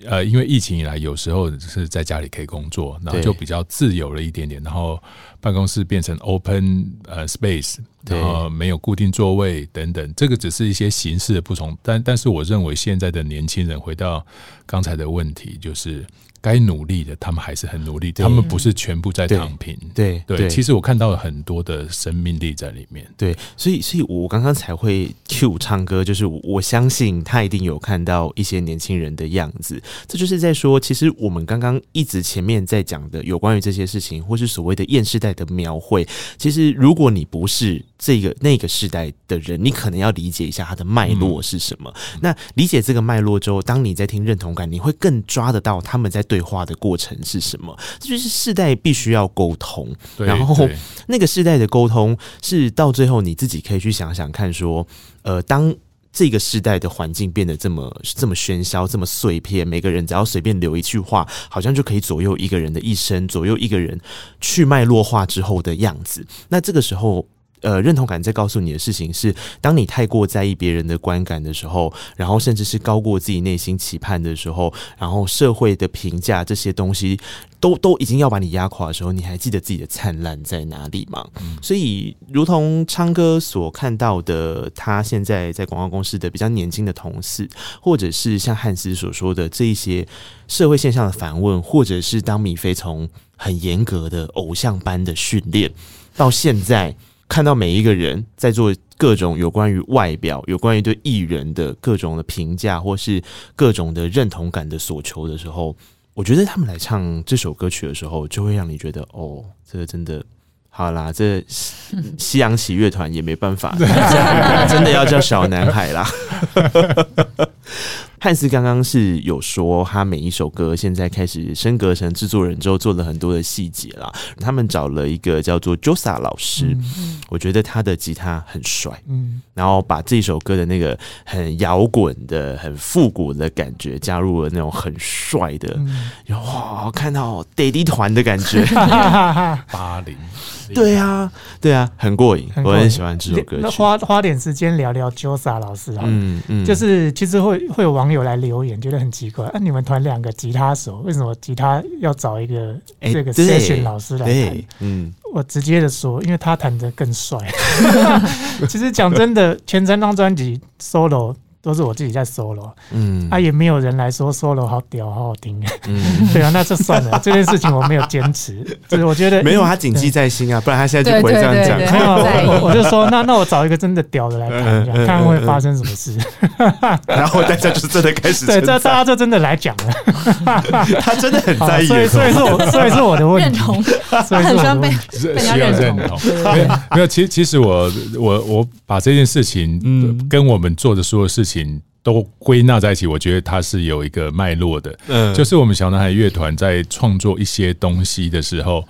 呃，因为疫情以来，有时候是在家里可以工作，然后就比较自由了一点点，然后办公室变成 open 呃 space。然后没有固定座位等等，这个只是一些形式的不同，但但是我认为现在的年轻人回到刚才的问题，就是。该努力的，他们还是很努力。他们不是全部在躺平。对对，对，其实我看到了很多的生命力在里面。对，所以所以我刚刚才会 Q 唱歌，就是我相信他一定有看到一些年轻人的样子。这就是在说，其实我们刚刚一直前面在讲的有关于这些事情，或是所谓的厌世代的描绘。其实如果你不是这个那个世代的人，你可能要理解一下它的脉络是什么。嗯、那理解这个脉络之后，当你在听认同感，你会更抓得到他们在。对话的过程是什么？这就是世代必须要沟通，然后那个世代的沟通是到最后你自己可以去想想看，说，呃，当这个世代的环境变得这么这么喧嚣，这么碎片，每个人只要随便留一句话，好像就可以左右一个人的一生，左右一个人去脉络化之后的样子。那这个时候。呃，认同感在告诉你的事情是，当你太过在意别人的观感的时候，然后甚至是高过自己内心期盼的时候，然后社会的评价这些东西都都已经要把你压垮的时候，你还记得自己的灿烂在哪里吗？嗯、所以，如同昌哥所看到的，他现在在广告公司的比较年轻的同事，或者是像汉斯所说的这一些社会现象的反问，或者是当米菲从很严格的偶像般的训练到现在。看到每一个人在做各种有关于外表、有关于对艺人的各种的评价，或是各种的认同感的索求的时候，我觉得他们来唱这首歌曲的时候，就会让你觉得，哦，这个真的好啦，这西洋喜乐团也没办法，真的要叫小男孩啦。汉斯刚刚是有说，他每一首歌现在开始升格成制作人之后，做了很多的细节啦。他们找了一个叫做 Josa 老师，嗯、我觉得他的吉他很帅，嗯，然后把这首歌的那个很摇滚的、很复古的感觉加入了那种很帅的，嗯、哇，看到 Daddy 团的感觉，八零。对啊，对啊，很过瘾，我很喜欢这首歌曲。那花花点时间聊聊 Josa 老师啊，嗯嗯，就是其实会会有网友来留言，觉得很奇怪，啊，你们团两个吉他手，为什么吉他要找一个这个 session 老师来弹？嗯，我直接的说，因为他弹的更帅。其实讲真的，前三张专辑 solo。都是我自己在 solo，嗯，啊，也没有人来说 solo 好屌，好好听，嗯，对啊，那就算了，这件事情我没有坚持，就是我觉得没有他谨记在心啊，不然他现在就不会这样讲。没有，我就说那那我找一个真的屌的来谈一下，看会发生什么事。然后大家就真的开始，对，这大家就真的来讲了。他真的很在意，所以所以是我，所以是我的问题。认同，所以很喜欢被被人家认同。没有，其实其实我我我把这件事情，嗯，跟我们做的所有事情。都归纳在一起，我觉得它是有一个脉络的。嗯，就是我们小男孩乐团在创作一些东西的时候，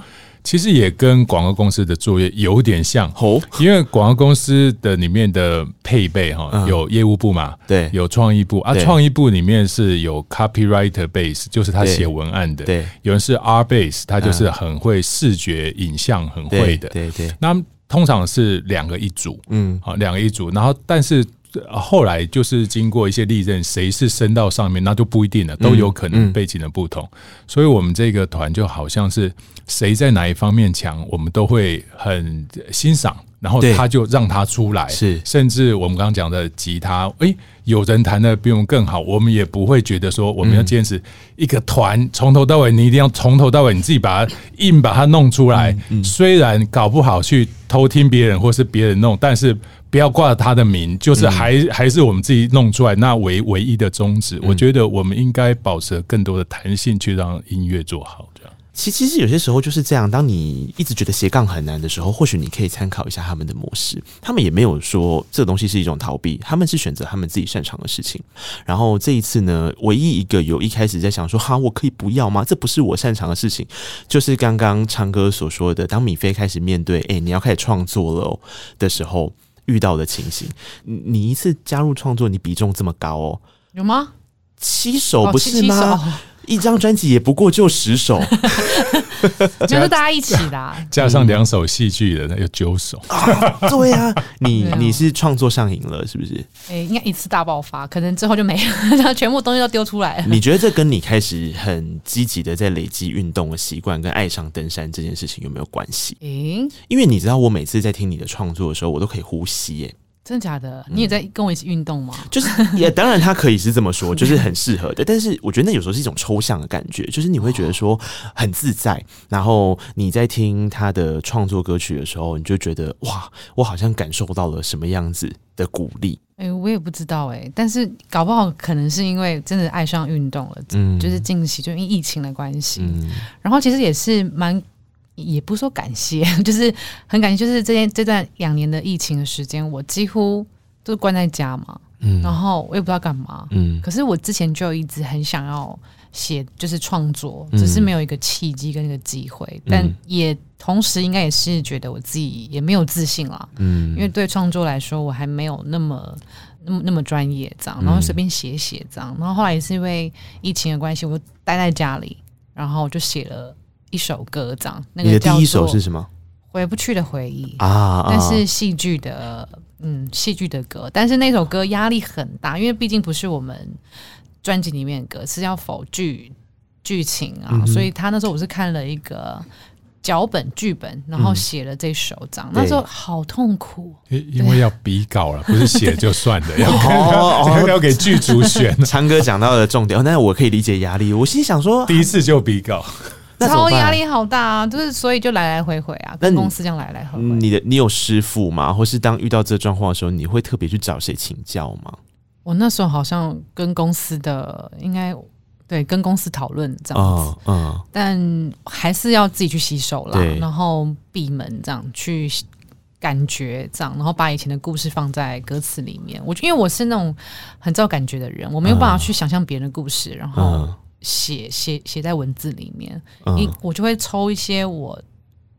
其实也跟广告公司的作业有点像。哦，因为广告公司的里面的配备哈，有业务部嘛，对，有创意部啊。创意部里面是有 copywriter base，就是他写文案的。对，有人是 R base，他就是很会视觉影像，很会的。对对。那通常是两个一组，嗯，好，两个一组。然后，但是。后来就是经过一些历任，谁是升到上面，那就不一定了，都有可能背景的不同。所以，我们这个团就好像是谁在哪一方面强，我们都会很欣赏，然后他就让他出来。是，甚至我们刚刚讲的吉他，诶，有人弹的比我们更好，我们也不会觉得说我们要坚持一个团从头到尾，你一定要从头到尾你自己把它硬把它弄出来。虽然搞不好去偷听别人或是别人弄，但是。不要挂他的名，就是还、嗯、还是我们自己弄出来，那唯唯一的宗旨，嗯、我觉得我们应该保持更多的弹性，去让音乐做好。这样，其其实有些时候就是这样。当你一直觉得斜杠很难的时候，或许你可以参考一下他们的模式。他们也没有说这个东西是一种逃避，他们是选择他们自己擅长的事情。然后这一次呢，唯一一个有一开始在想说哈，我可以不要吗？这不是我擅长的事情，就是刚刚昌哥所说的，当米菲开始面对，哎、你要开始创作了的时候。遇到的情形，你一次加入创作，你比重这么高哦？有吗？七首不是吗？一张专辑也不过就十首，就是大家一起的，啊，加上两首戏剧的，那有九首。啊对啊，你你是创作上瘾了，是不是？哎，欸，应该一次大爆发，可能之后就没了，全部东西都丢出来了。你觉得这跟你开始很积极的在累积运动的习惯，跟爱上登山这件事情有没有关系？嗯，因为你知道，我每次在听你的创作的时候，我都可以呼吸耶。真的假的？你也在跟我一起运动吗？就是也当然，他可以是这么说，就是很适合的。但是我觉得那有时候是一种抽象的感觉，就是你会觉得说很自在。然后你在听他的创作歌曲的时候，你就觉得哇，我好像感受到了什么样子的鼓励。哎、欸，我也不知道哎、欸，但是搞不好可能是因为真的爱上运动了，嗯，就是近期就因为疫情的关系，嗯，然后其实也是蛮。也不说感谢，就是很感谢，就是这件这段两年的疫情的时间，我几乎都关在家嘛，嗯，然后我也不知道干嘛，嗯，可是我之前就一直很想要写，就是创作，只是没有一个契机跟一个机会，嗯，但也同时应该也是觉得我自己也没有自信啦，嗯，因为对创作来说，我还没有那么那么那么专业这样，然后随便写写这样，然后后来也是因为疫情的关系，我待在家里，然后就写了一首歌这样。那个你的第一首是什么？回不去的回忆啊，但是戏剧的，嗯，戏剧的歌，但是那首歌压力很大，因为毕竟不是我们专辑里面的歌，是要否剧剧情啊，嗯、所以他那时候我是看了一个脚本剧本，然后写了这首章，嗯、那时候好痛苦，因为要比稿了，不是写就算的，要给剧组选。昌哥讲到的重点，但是我可以理解压力，我心想说，第一次就比稿。超压力好大啊！就是所以就来来回回啊，跟公司这样来来回回。你的你有师傅吗？或是当遇到这状况的时候，你会特别去找谁请教吗？我那时候好像跟公司的应该对跟公司讨论这样子，嗯，嗯，但还是要自己去洗手啦，然后闭门这样去感觉这样，然后把以前的故事放在歌词里面。我因为我是那种很照感觉的人，我没有办法去想象别人的故事，然后。嗯写写写在文字里面，一、嗯、我就会抽一些我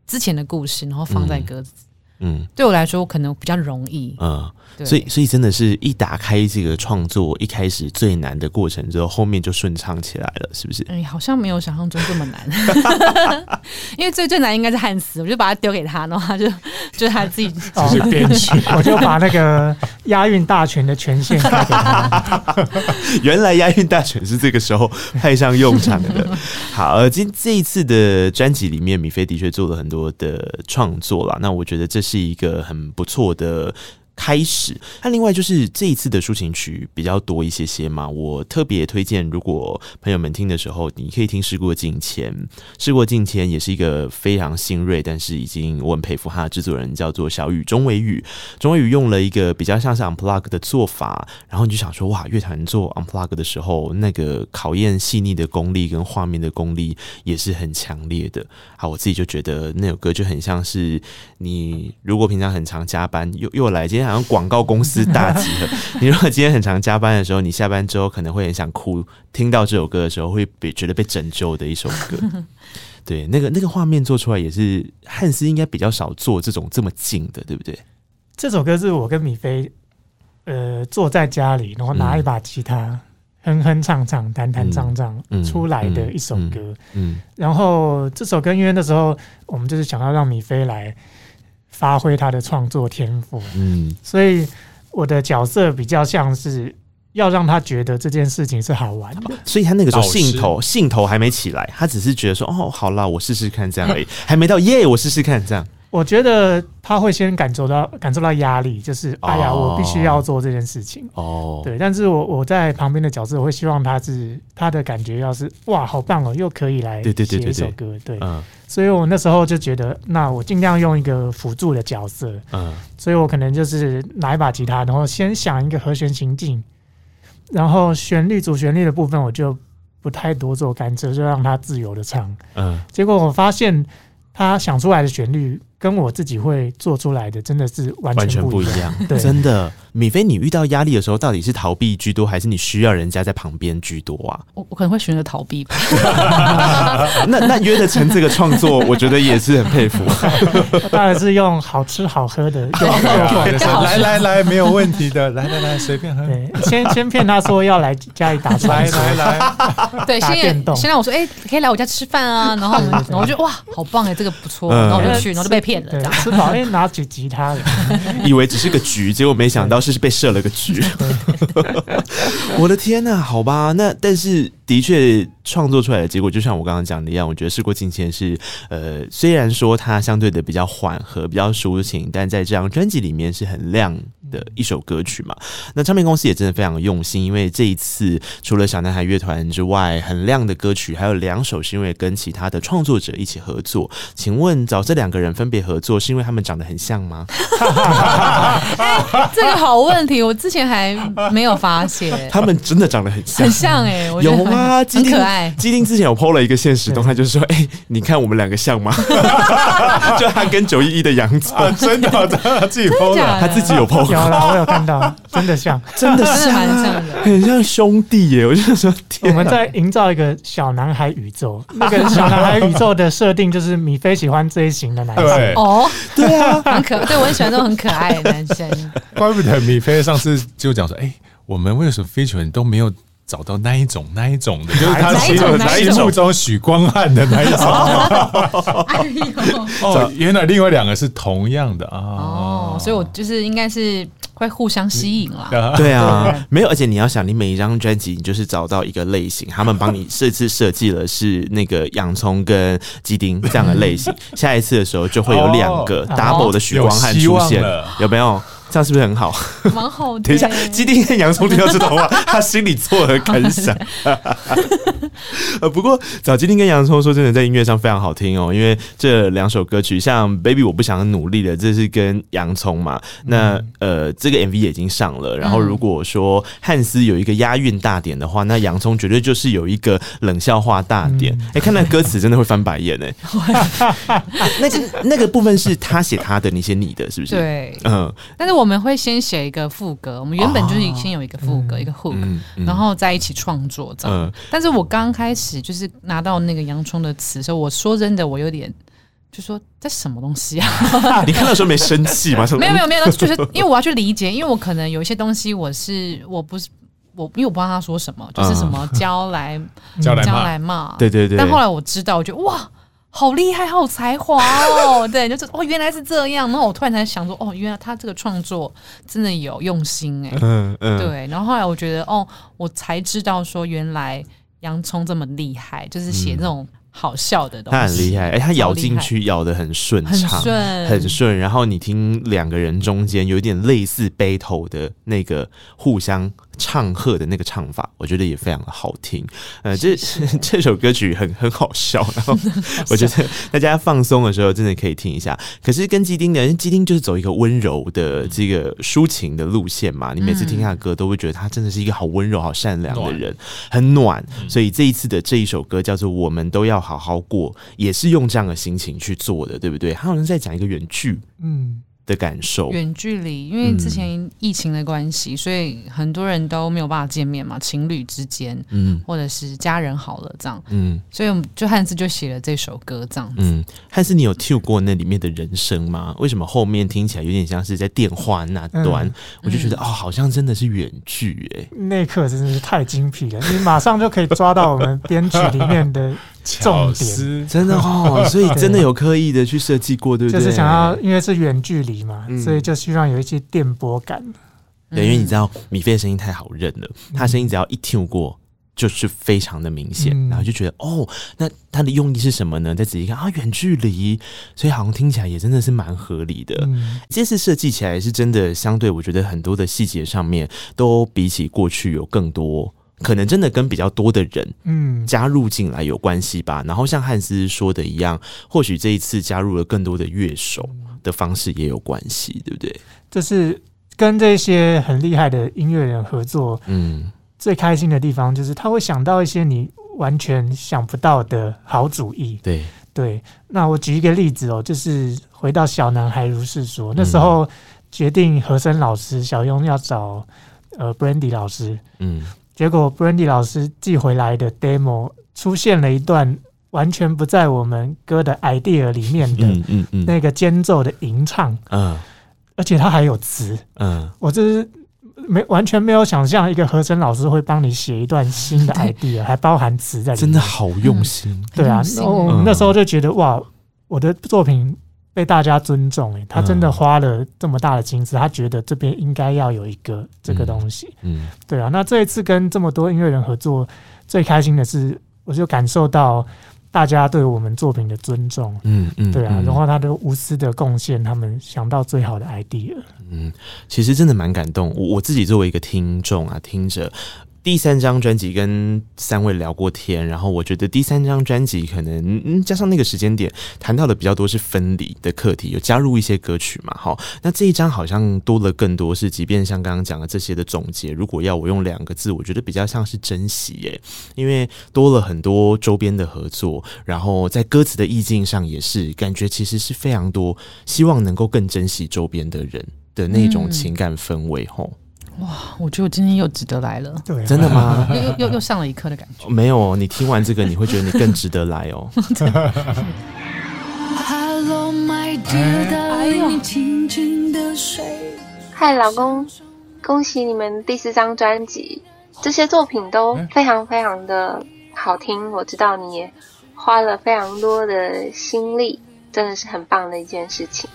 之前的故事，然后放在歌词。嗯，嗯对我来说可能比较容易。嗯。对所以，所以真的是一打开这个创作一开始最难的过程之后，后面就顺畅起来了，是不是？哎，好像没有想象中这么难，因为最最难应该是汉斯，我就把它丢给他，然后他就 就他自己编曲，我就把那个押韵大全的权限给他。原来押韵大全是这个时候派上用场的。好，而今这一次的专辑里面，米菲的确做了很多的创作啦。那我觉得这是一个很不错的。开始，那另外就是这一次的抒情曲比较多一些些嘛，我特别推荐，如果朋友们听的时候，你可以听《事过境迁》。《事过境迁》也是一个非常新锐，但是已经我很佩服他的制作人，叫做小雨钟伟宇。钟伟宇用了一个比较像是 unplug 的做法，然后你就想说，哇，乐团做 unplug 的时候，那个考验细腻的功力跟画面的功力也是很强烈的。好，我自己就觉得那首歌就很像是你如果平常很常加班，又又来今天。好像广告公司大集合。你如果今天很常加班的时候，你下班之后可能会很想哭。听到这首歌的时候，会被觉得被拯救的一首歌。对，那个那个画面做出来也是汉斯应该比较少做这种这么近的，对不对？这首歌是我跟米菲，呃，坐在家里，然后拿一把吉他，嗯、哼哼唱唱，弹弹唱唱出来的一首歌。嗯，嗯嗯然后这首歌因为那时候我们就是想要让米菲来。发挥他的创作天赋，嗯，所以我的角色比较像是要让他觉得这件事情是好玩的，所以他那个时候兴头兴头还没起来，他只是觉得说哦，好啦，我试试看这样而已，还没到耶，我试试看这样。我觉得他会先感受到感受到压力，就是哎呀，我必须要做这件事情。哦，对，但是我我在旁边的角色，我会希望他是他的感觉要是哇，好棒哦，又可以来写一首歌。对，所以我那时候就觉得，那我尽量用一个辅助的角色。嗯，所以我可能就是拿一把吉他，然后先想一个和弦情境，然后旋律主旋律的部分我就不太多做干涉，就让他自由的唱。嗯，结果我发现他想出来的旋律。跟我自己会做出来的真的是完全不一样，对，真的。米菲，你遇到压力的时候，到底是逃避居多，还是你需要人家在旁边居多啊？我我可能会选择逃避吧。那那约得成这个创作，我觉得也是很佩服。当然是用好吃好喝的，来来来，没有问题的，来来来，随便喝。对，先先骗他说要来家里打来来来，对，先先让我说，哎，可以来我家吃饭啊。然后我们，然后我就哇，好棒哎，这个不错。然后我就去，然后就被骗了。对，吃饱哎，拿起吉他了，以为只是个局，结果没想到。是被设了个局，我的天呐，好吧，那但是的确创作出来的结果，就像我刚刚讲的一样，我觉得事过境迁是呃，虽然说它相对的比较缓和、比较抒情，但在这张专辑里面是很亮的一首歌曲嘛。那唱片公司也真的非常用心，因为这一次除了小男孩乐团之外，很亮的歌曲还有两首是因为跟其他的创作者一起合作。请问找这两个人分别合作，是因为他们长得很像吗？欸、这个好问题，我之前还没有发现。他们真的长得很像，很像哎、欸，我觉得有吗？啊，很可爱。基丁之前有 PO 了一个现实动态，就是说，哎，你看我们两个像吗？就他跟九一一的洋葱，真的，他 自己 PO 的，他自己有 PO，有啦，我有看到，真的像，真的是蛮像的，很像兄弟耶。我就说，我们在营造一个小男孩宇宙，那个小男孩宇宙的设定就是米菲喜欢这一型的男生。哦，对啊，很可，对我很喜欢这种很可爱的男生。怪不得米菲上次就讲说，哎。我们为什么 feature 都没有找到那一种那一种的？就是他心目中许光汉的那一种。哎呦，哦，原来另外两个是同样的啊。哦，所以我就是应该是会互相吸引啦。对啊，没有，而且你要想，你每一张专辑，你就是找到一个类型，他们帮你这次设计了是那个洋葱跟鸡丁这样的类型，下一次的时候就会有两个 double 的许光汉出现，有没有？这样是不是很好？蛮好的。等一下，基丁跟洋葱听到这段话，他心里作何感想？呃，不过找基丁跟洋葱说真的，在音乐上非常好听哦，因为这两首歌曲，像《Baby 我不想努力了》，这是跟洋葱嘛。那呃，这个 MV 也已经上了。然后如果说汉斯有一个押韵大典的话，那洋葱绝对就是有一个冷笑话大典。哎、欸，看那歌词真的会翻白眼哎。那个那个部分是他写他的，你写你的，是不是？对，嗯，但是我。我们会先写一个副歌，我们原本就是先有一个副歌，哦、一个 hook，、然后在一起创作这样。嗯、但是我刚开始就是拿到那个洋葱的词的时候，我说真的，我有点就说这什么东西啊？你看到时候没生气吗？没有没有没有，就是因为我要去理解，因为我可能有一些东西我是我不是我，因为我不知道他说什么，就是什么教来教来骂，对对对。但后来我知道，我觉得哇。好厉害，好有才华哦！对，就是哦，原来是这样。然后我突然才想说，哦，原来他这个创作真的有用心哎。嗯嗯。对，然后后来我觉得，哦，我才知道说，原来洋葱这么厉害，就是写这种。好笑的东西，他很厉害，哎、欸，他咬进去咬的很顺畅，很顺，很顺。然后你听两个人中间有一点类似 battle 的那个互相唱和的那个唱法，我觉得也非常的好听。呃，这 这首歌曲很很好笑，然后 我觉得大家放松的时候真的可以听一下。可是跟基丁的，基丁就是走一个温柔的这个抒情的路线嘛，你每次听他的歌都会觉得他真的是一个好温柔、好善良的人，很暖。所以这一次的这一首歌叫做《我们都要》。好好过，也是用这样的心情去做的，对不对？他好像在讲一个远距，嗯。的感受，远距离，因为之前疫情的关系，嗯、所以很多人都没有办法见面嘛，情侣之间，嗯，或者是家人好了这样，嗯，所以我们就汉斯就写了这首歌这样子。嗯，汉斯，你有听过那里面的人声吗？为什么后面听起来有点像是在电话那端？嗯、我就觉得哦，好像真的是远距哎、欸，那一刻真的是太精辟了，你马上就可以抓到我们编曲里面的。重点 真的哦，所以真的有刻意的去设计过，对不对？就是想要，因为是远距离嘛，嗯、所以就希望有一些电波感。对，因为你知道米菲的声音太好认了，他声音只要一听过，就是非常的明显，嗯、然后就觉得哦，那他的用意是什么呢？再仔细看啊，远距离，所以好像听起来也真的是蛮合理的。嗯、这次设计起来是真的，相对我觉得很多的细节上面都比起过去有更多。可能真的跟比较多的人，嗯，加入进来有关系吧。嗯、然后像汉斯说的一样，或许这一次加入了更多的乐手的方式也有关系，对不对？就是跟这些很厉害的音乐人合作，嗯，最开心的地方就是他会想到一些你完全想不到的好主意。对对，那我举一个例子哦，就是回到小男孩如是说，那时候决定和声老师小雍要找呃 Brandy 老师，嗯。结果，Brandy 老师寄回来的 demo 出现了一段完全不在我们歌的 idea 里面的那个间奏的吟唱，嗯，而且它还有词，嗯，我这是没完全没有想象一个和声老师会帮你写一段新的 idea，还包含词在里面，真的好用心，对啊，那那时候就觉得哇，我的作品。被大家尊重，哎，他真的花了这么大的心思，他觉得这边应该要有一个这个东西，嗯，对啊。那这一次跟这么多音乐人合作，最开心的是，我就感受到大家对我们作品的尊重，嗯嗯，对啊，然后他的无私的贡献，他们想到最好的 idea，嗯，其实真的蛮感动。我我自己作为一个听众啊，听着。第三张专辑跟三位聊过天，然后我觉得第三张专辑可能嗯加上那个时间点谈到的比较多是分离的课题，有加入一些歌曲嘛，好，那这一张好像多了更多是，即便像刚刚讲的这些的总结，如果要我用两个字，我觉得比较像是珍惜耶，因为多了很多周边的合作，然后在歌词的意境上也是感觉其实是非常多，希望能够更珍惜周边的人的那种情感氛围，吼、嗯。哇，我觉得我今天又值得来了，对，真的吗？又又又上了一课的感觉。没有哦，你听完这个，你会觉得你更值得来哦。嗨，老公，恭喜你们第四张专辑，这些作品都非常非常的好听。我知道你也花了非常多的心力，真的是很棒的一件事情。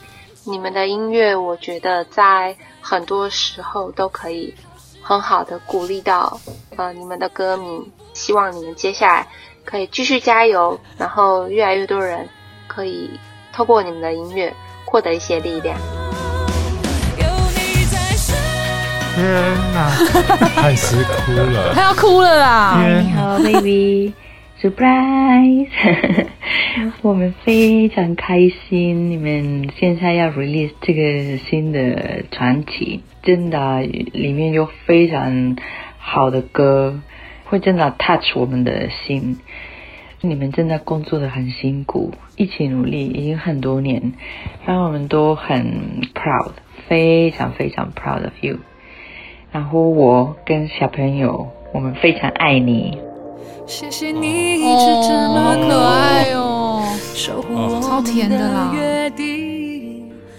你们的音乐，我觉得在很多时候都可以很好的鼓励到呃你们的歌迷。希望你们接下来可以继续加油，然后越来越多人可以透过你们的音乐获得一些力量。天哪，太斯哭了，他要哭了啦！你好，baby。Surprise！我们非常开心，你们现在要 release 这个新的传奇，真的里面有非常好的歌，会真的 touch 我们的心。你们真的工作的很辛苦，一起努力已经很多年，让我们都很 proud，非常非常 proud of you。然后我跟小朋友，我们非常爱你。谢谢你一直这么可爱哦，守护我超甜的啦。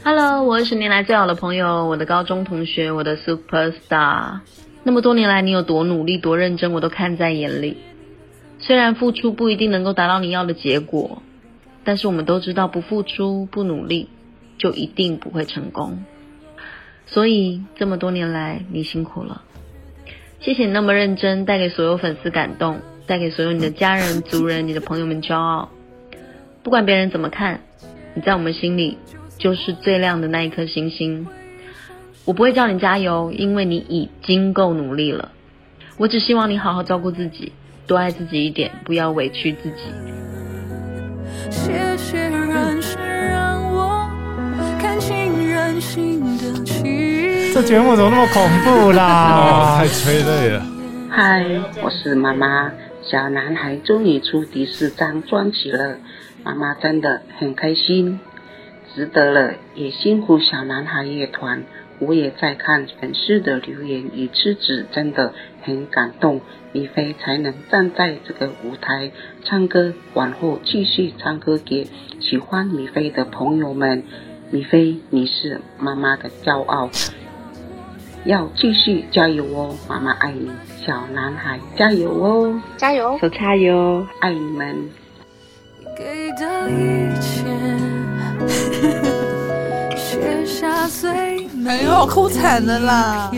Hello，我是十年来最好的朋友，我的高中同学，我的 super star。那么多年来，你有多努力、多认真，我都看在眼里。虽然付出不一定能够达到你要的结果，但是我们都知道，不付出、不努力，就一定不会成功。所以这么多年来，你辛苦了。谢谢你那么认真，带给所有粉丝感动。带给所有你的家人、族人、你的朋友们骄傲。不管别人怎么看，你在我们心里就是最亮的那一颗星星。我不会叫你加油，因为你已经够努力了。我只希望你好好照顾自己，多爱自己一点，不要委屈自己。谢谢人生让我看清人性的奇。这节目怎么那么恐怖啦？哦、太催泪了。嗨，我是妈妈。小男孩终于出第四张专辑了，妈妈真的很开心，值得了，也辛苦小男孩乐团。我也在看粉丝的留言与支持，真的很感动。米菲才能站在这个舞台唱歌，往后继续唱歌给喜欢米菲的朋友们。米菲，你是妈妈的骄傲。要继续加油哦，妈妈爱你，小男孩加油哦，加油，手加油，爱你们。给的一切，写下最美。哎呦，哭惨了啦！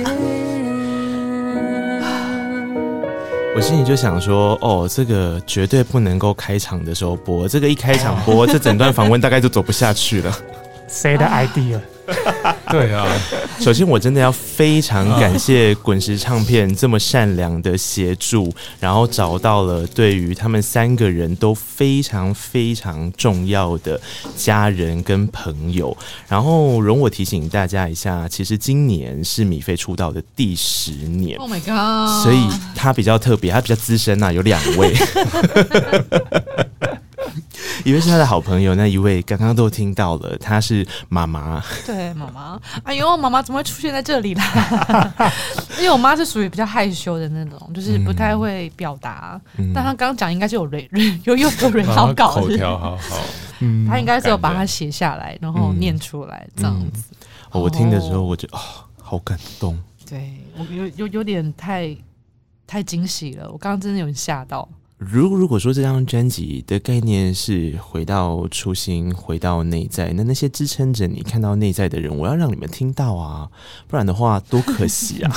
我心里就想说，哦，这个绝对不能够开场的时候播，这个一开场播，这整段访问大概就走不下去了。谁的 idea？对啊，首先我真的要非常感谢滚石唱片这么善良的协助，然后找到了对于他们三个人都非常非常重要的家人跟朋友。然后容我提醒大家一下，其实今年是米菲出道的第十年，Oh my god！所以他比较特别，他比较资深呐、啊，有两位。一位是他的好朋友，那一位刚刚都听到了，他是妈妈。对，妈妈。哎呦，妈妈怎么会出现在这里啦？因为我妈是属于比较害羞的那种，就是不太会表达。嗯、但她刚刚讲应该是有蕊有有有蕊好稿，口条好好。嗯，她应该是有把它写下来，然后念出来这样子。我听的时候，我就哦，好感动。对我有有有点太太惊喜了，我刚刚真的有点吓到。如如果说这张专辑的概念是回到初心，回到内在，那那些支撑着你看到内在的人，我要让你们听到啊，不然的话多可惜啊！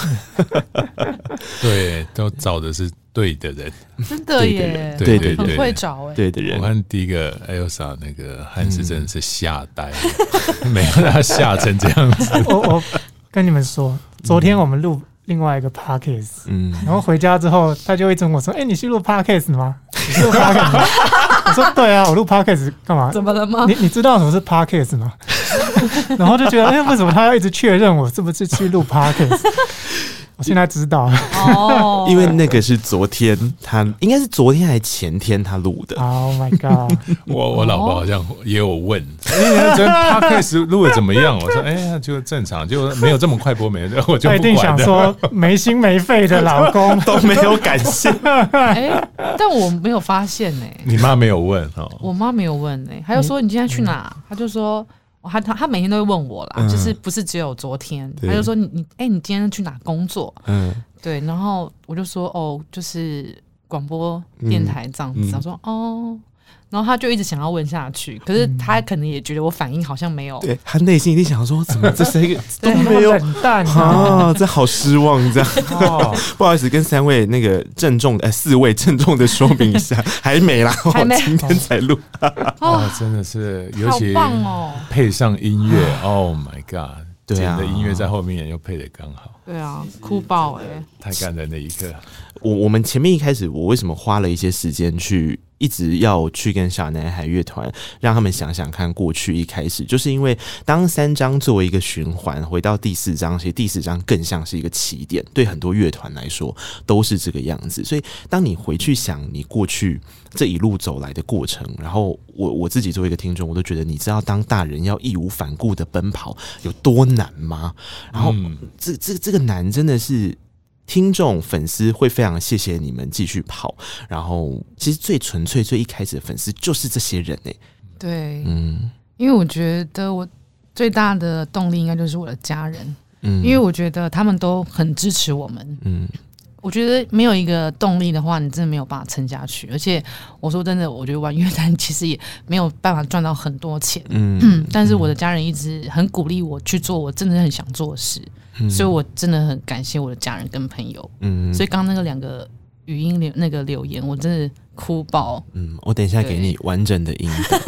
对，都找的是对的人，真的耶，对对对，很会找哎，对的人。我看第一个 Elsa 那个汉斯真的是吓呆了，没有他吓成这样子。我我跟你们说，昨天我们录另外一个 podcast，嗯，然后回家之后，他就会问我说：“哎、欸，你是录 podcast 吗？你是录 podcast 吗？” 我说：“对啊，我录 podcast 干嘛？怎么了吗？你你知道什么是 podcast 吗？” 然后就觉得，哎、欸，为什么他要一直确认我是不是去录 podcast？我现在知道了哦，因为那个是昨天他应该是昨天还是前天他录的。Oh my god！我我老婆好像也有问，哎，这 podcast 录的怎么样？我说，哎呀，就正常，就没有这么快播没，我就不管。一定想说没心没肺的老公都没有感谢。哎，但我没有发现呢。你妈没有问哦？我妈没有问呢，还有说你今天去哪？他就说。他他他每天都会问我啦，嗯、就是不是只有昨天，对他就说你你哎、欸，你今天去哪工作？嗯，对，然后我就说哦，就是广播电台这样子。他、嗯、说哦。然后他就一直想要问下去，可是他可能也觉得我反应好像没有。对，他内心一定想说，怎么 这是一个都没有冷淡啊？这好失望，这样。哦、不好意思，跟三位那个郑重的，呃，四位郑重的说明一下，还没啦，还没，今天才录。哦，真的是，尤其配上音乐、哦、，Oh my God！对啊，的音乐在后面又配的刚好。对啊，哭爆哎、欸！太感人的一刻。我我们前面一开始，我为什么花了一些时间去？一直要去跟小男孩乐团，让他们想想看过去一开始，就是因为当三张作为一个循环，回到第四张，其实第四张更像是一个起点，对很多乐团来说都是这个样子。所以当你回去想你过去这一路走来的过程，然后我我自己作为一个听众，我都觉得你知道当大人要义无反顾的奔跑有多难吗？然后这这这个难真的是。听众粉丝会非常谢谢你们继续跑，然后其实最纯粹、最一开始的粉丝就是这些人呢。对，嗯，因为我觉得我最大的动力应该就是我的家人，嗯，因为我觉得他们都很支持我们，嗯，我觉得没有一个动力的话，你真的没有办法撑下去。而且我说真的，我觉得玩乐坛其实也没有办法赚到很多钱，嗯，嗯，但是我的家人一直很鼓励我去做我真的很想做的事。嗯、所以，我真的很感谢我的家人跟朋友。嗯，所以刚刚那个两个语音留那个留言，我真的哭爆。嗯，我等一下给你完整的音档，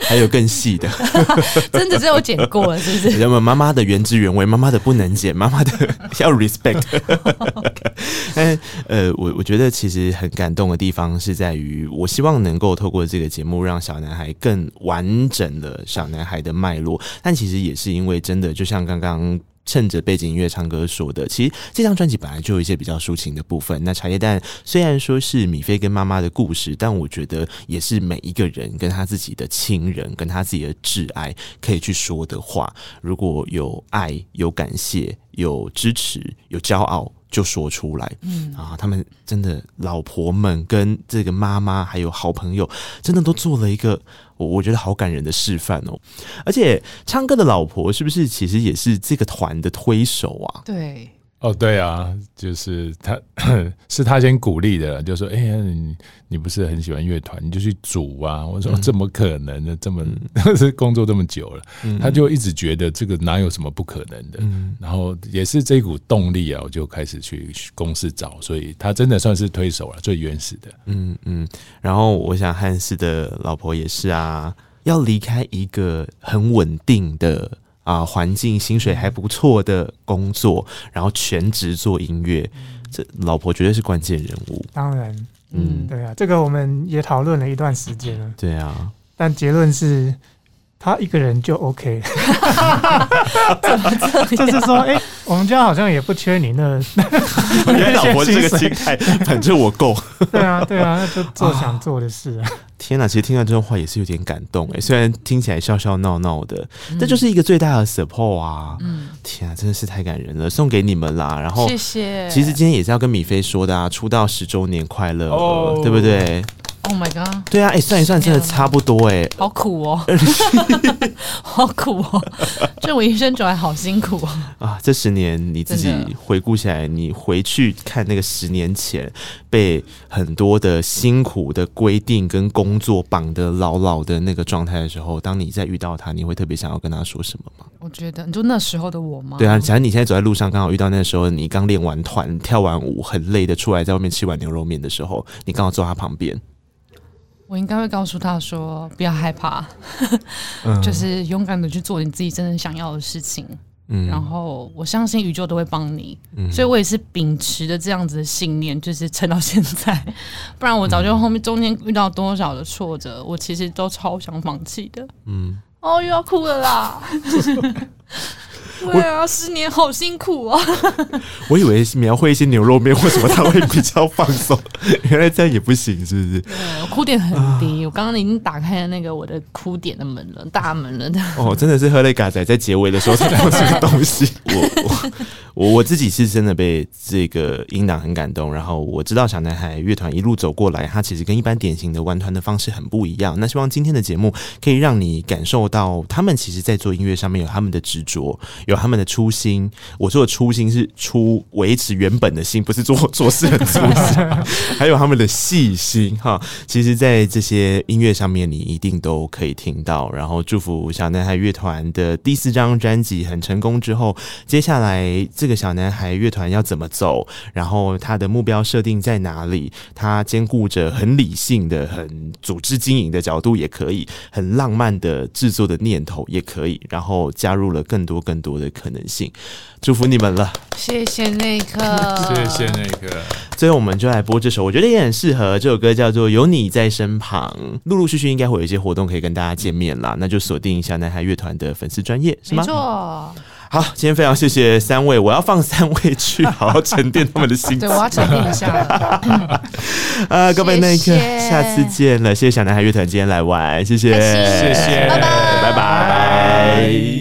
还有更细的。真的是有剪过了，是不是？人们妈妈的原汁原味，妈妈的不能剪，妈妈的要 respect。但 呃，我我觉得其实很感动的地方是在于，我希望能够透过这个节目，让小男孩更完整的小男孩的脉络。但其实也是因为真的，就像刚刚。趁着背景音乐唱歌说的，其实这张专辑本来就有一些比较抒情的部分。那茶叶蛋虽然说是米菲跟妈妈的故事，但我觉得也是每一个人跟他自己的亲人、跟他自己的挚爱可以去说的话。如果有爱、有感谢、有支持、有骄傲。就说出来，嗯啊，他们真的老婆们跟这个妈妈还有好朋友，真的都做了一个我我觉得好感人的示范哦。而且唱歌的老婆是不是其实也是这个团的推手啊？对。哦，对啊，就是他，是他先鼓励的，就说：“哎呀，你你不是很喜欢乐团，你就去组啊。”我说：“嗯、怎么可能呢？这么是、嗯、工作这么久了，嗯、他就一直觉得这个哪有什么不可能的。嗯”然后也是这股动力啊，我就开始去公司找，所以他真的算是推手了，最原始的。嗯嗯。然后我想汉斯的老婆也是啊，要离开一个很稳定的。啊，环境薪水还不错的工作，然后全职做音乐，这老婆绝对是关键人物。当然，嗯，对啊，这个我们也讨论了一段时间了。对啊，但结论是。他一个人就 OK，就是说，哎、欸，我们家好像也不缺你那。我觉得老婆这个心态，反正我够。对啊，对啊，那就做想做的事啊。天哪，其实听到这种话也是有点感动哎，虽然听起来笑笑闹闹的，这就是一个最大的 support 啊。嗯，天啊，真的是太感人了，送给你们啦。然后，谢谢。其实今天也是要跟米菲说的啊，出道十周年快乐，哦、对不对？Oh my god！对啊，哎、欸，算一算，真的差不多哎，好苦哦，好苦哦，这我一生走来好辛苦哦。啊！这十年你自己回顾起来，你回去看那个十年前被很多的辛苦的规定跟工作绑得牢牢的那个状态的时候，当你再遇到他，你会特别想要跟他说什么吗？我觉得，你就那时候的我吗？对啊，假如你现在走在路上，刚好遇到那时候你刚练完团、跳完舞很累的出来，在外面吃碗牛肉面的时候，你刚好坐他旁边。我应该会告诉他说：“不要害怕，嗯、就是勇敢的去做你自己真正想要的事情。嗯，然后我相信宇宙都会帮你，嗯，所以我也是秉持着这样子的信念，就是撑到现在，不然我早就后面中间遇到多少的挫折，我其实都超想放弃的，嗯，哦，又要哭了啦。对啊，十年好辛苦啊！我以为描绘一些牛肉面或什么，他会比较放松，原来这样也不行，是不是？对，哭点很低。啊、我刚刚已经打开了那个我的哭点的门了，大门了。哦，真的是喝泪嘎仔在结尾的时候才放这个东西。我我我我自己是真的被这个音档很感动。然后我知道小男孩乐团一路走过来，他其实跟一般典型的玩团的方式很不一样。那希望今天的节目可以让你感受到，他们其实在做音乐上面有他们的执着。有他们的初心，我说的初心是出维持原本的心，不是做做事的初心。还有他们的细心哈，其实，在这些音乐上面，你一定都可以听到。然后，祝福小男孩乐团的第四张专辑很成功之后，接下来这个小男孩乐团要怎么走？然后，他的目标设定在哪里？他兼顾着很理性的、很组织经营的角度，也可以很浪漫的制作的念头，也可以。然后，加入了更多更多的可能性，祝福你们了。谢谢内克，谢谢内克。最后，我们就来播这首，我觉得也很适合。这首歌叫做《有你在身旁》。陆陆续续应该会有一些活动可以跟大家见面啦，那就锁定一下男孩乐团的粉丝专业，是吗？没错。好，今天非常谢谢三位，我要放三位去好好沉淀他们的心情。对，我要沉淀一下。啊，各位，那一刻，下次见了。谢谢小男孩乐团今天来玩，谢谢，谢谢，拜拜。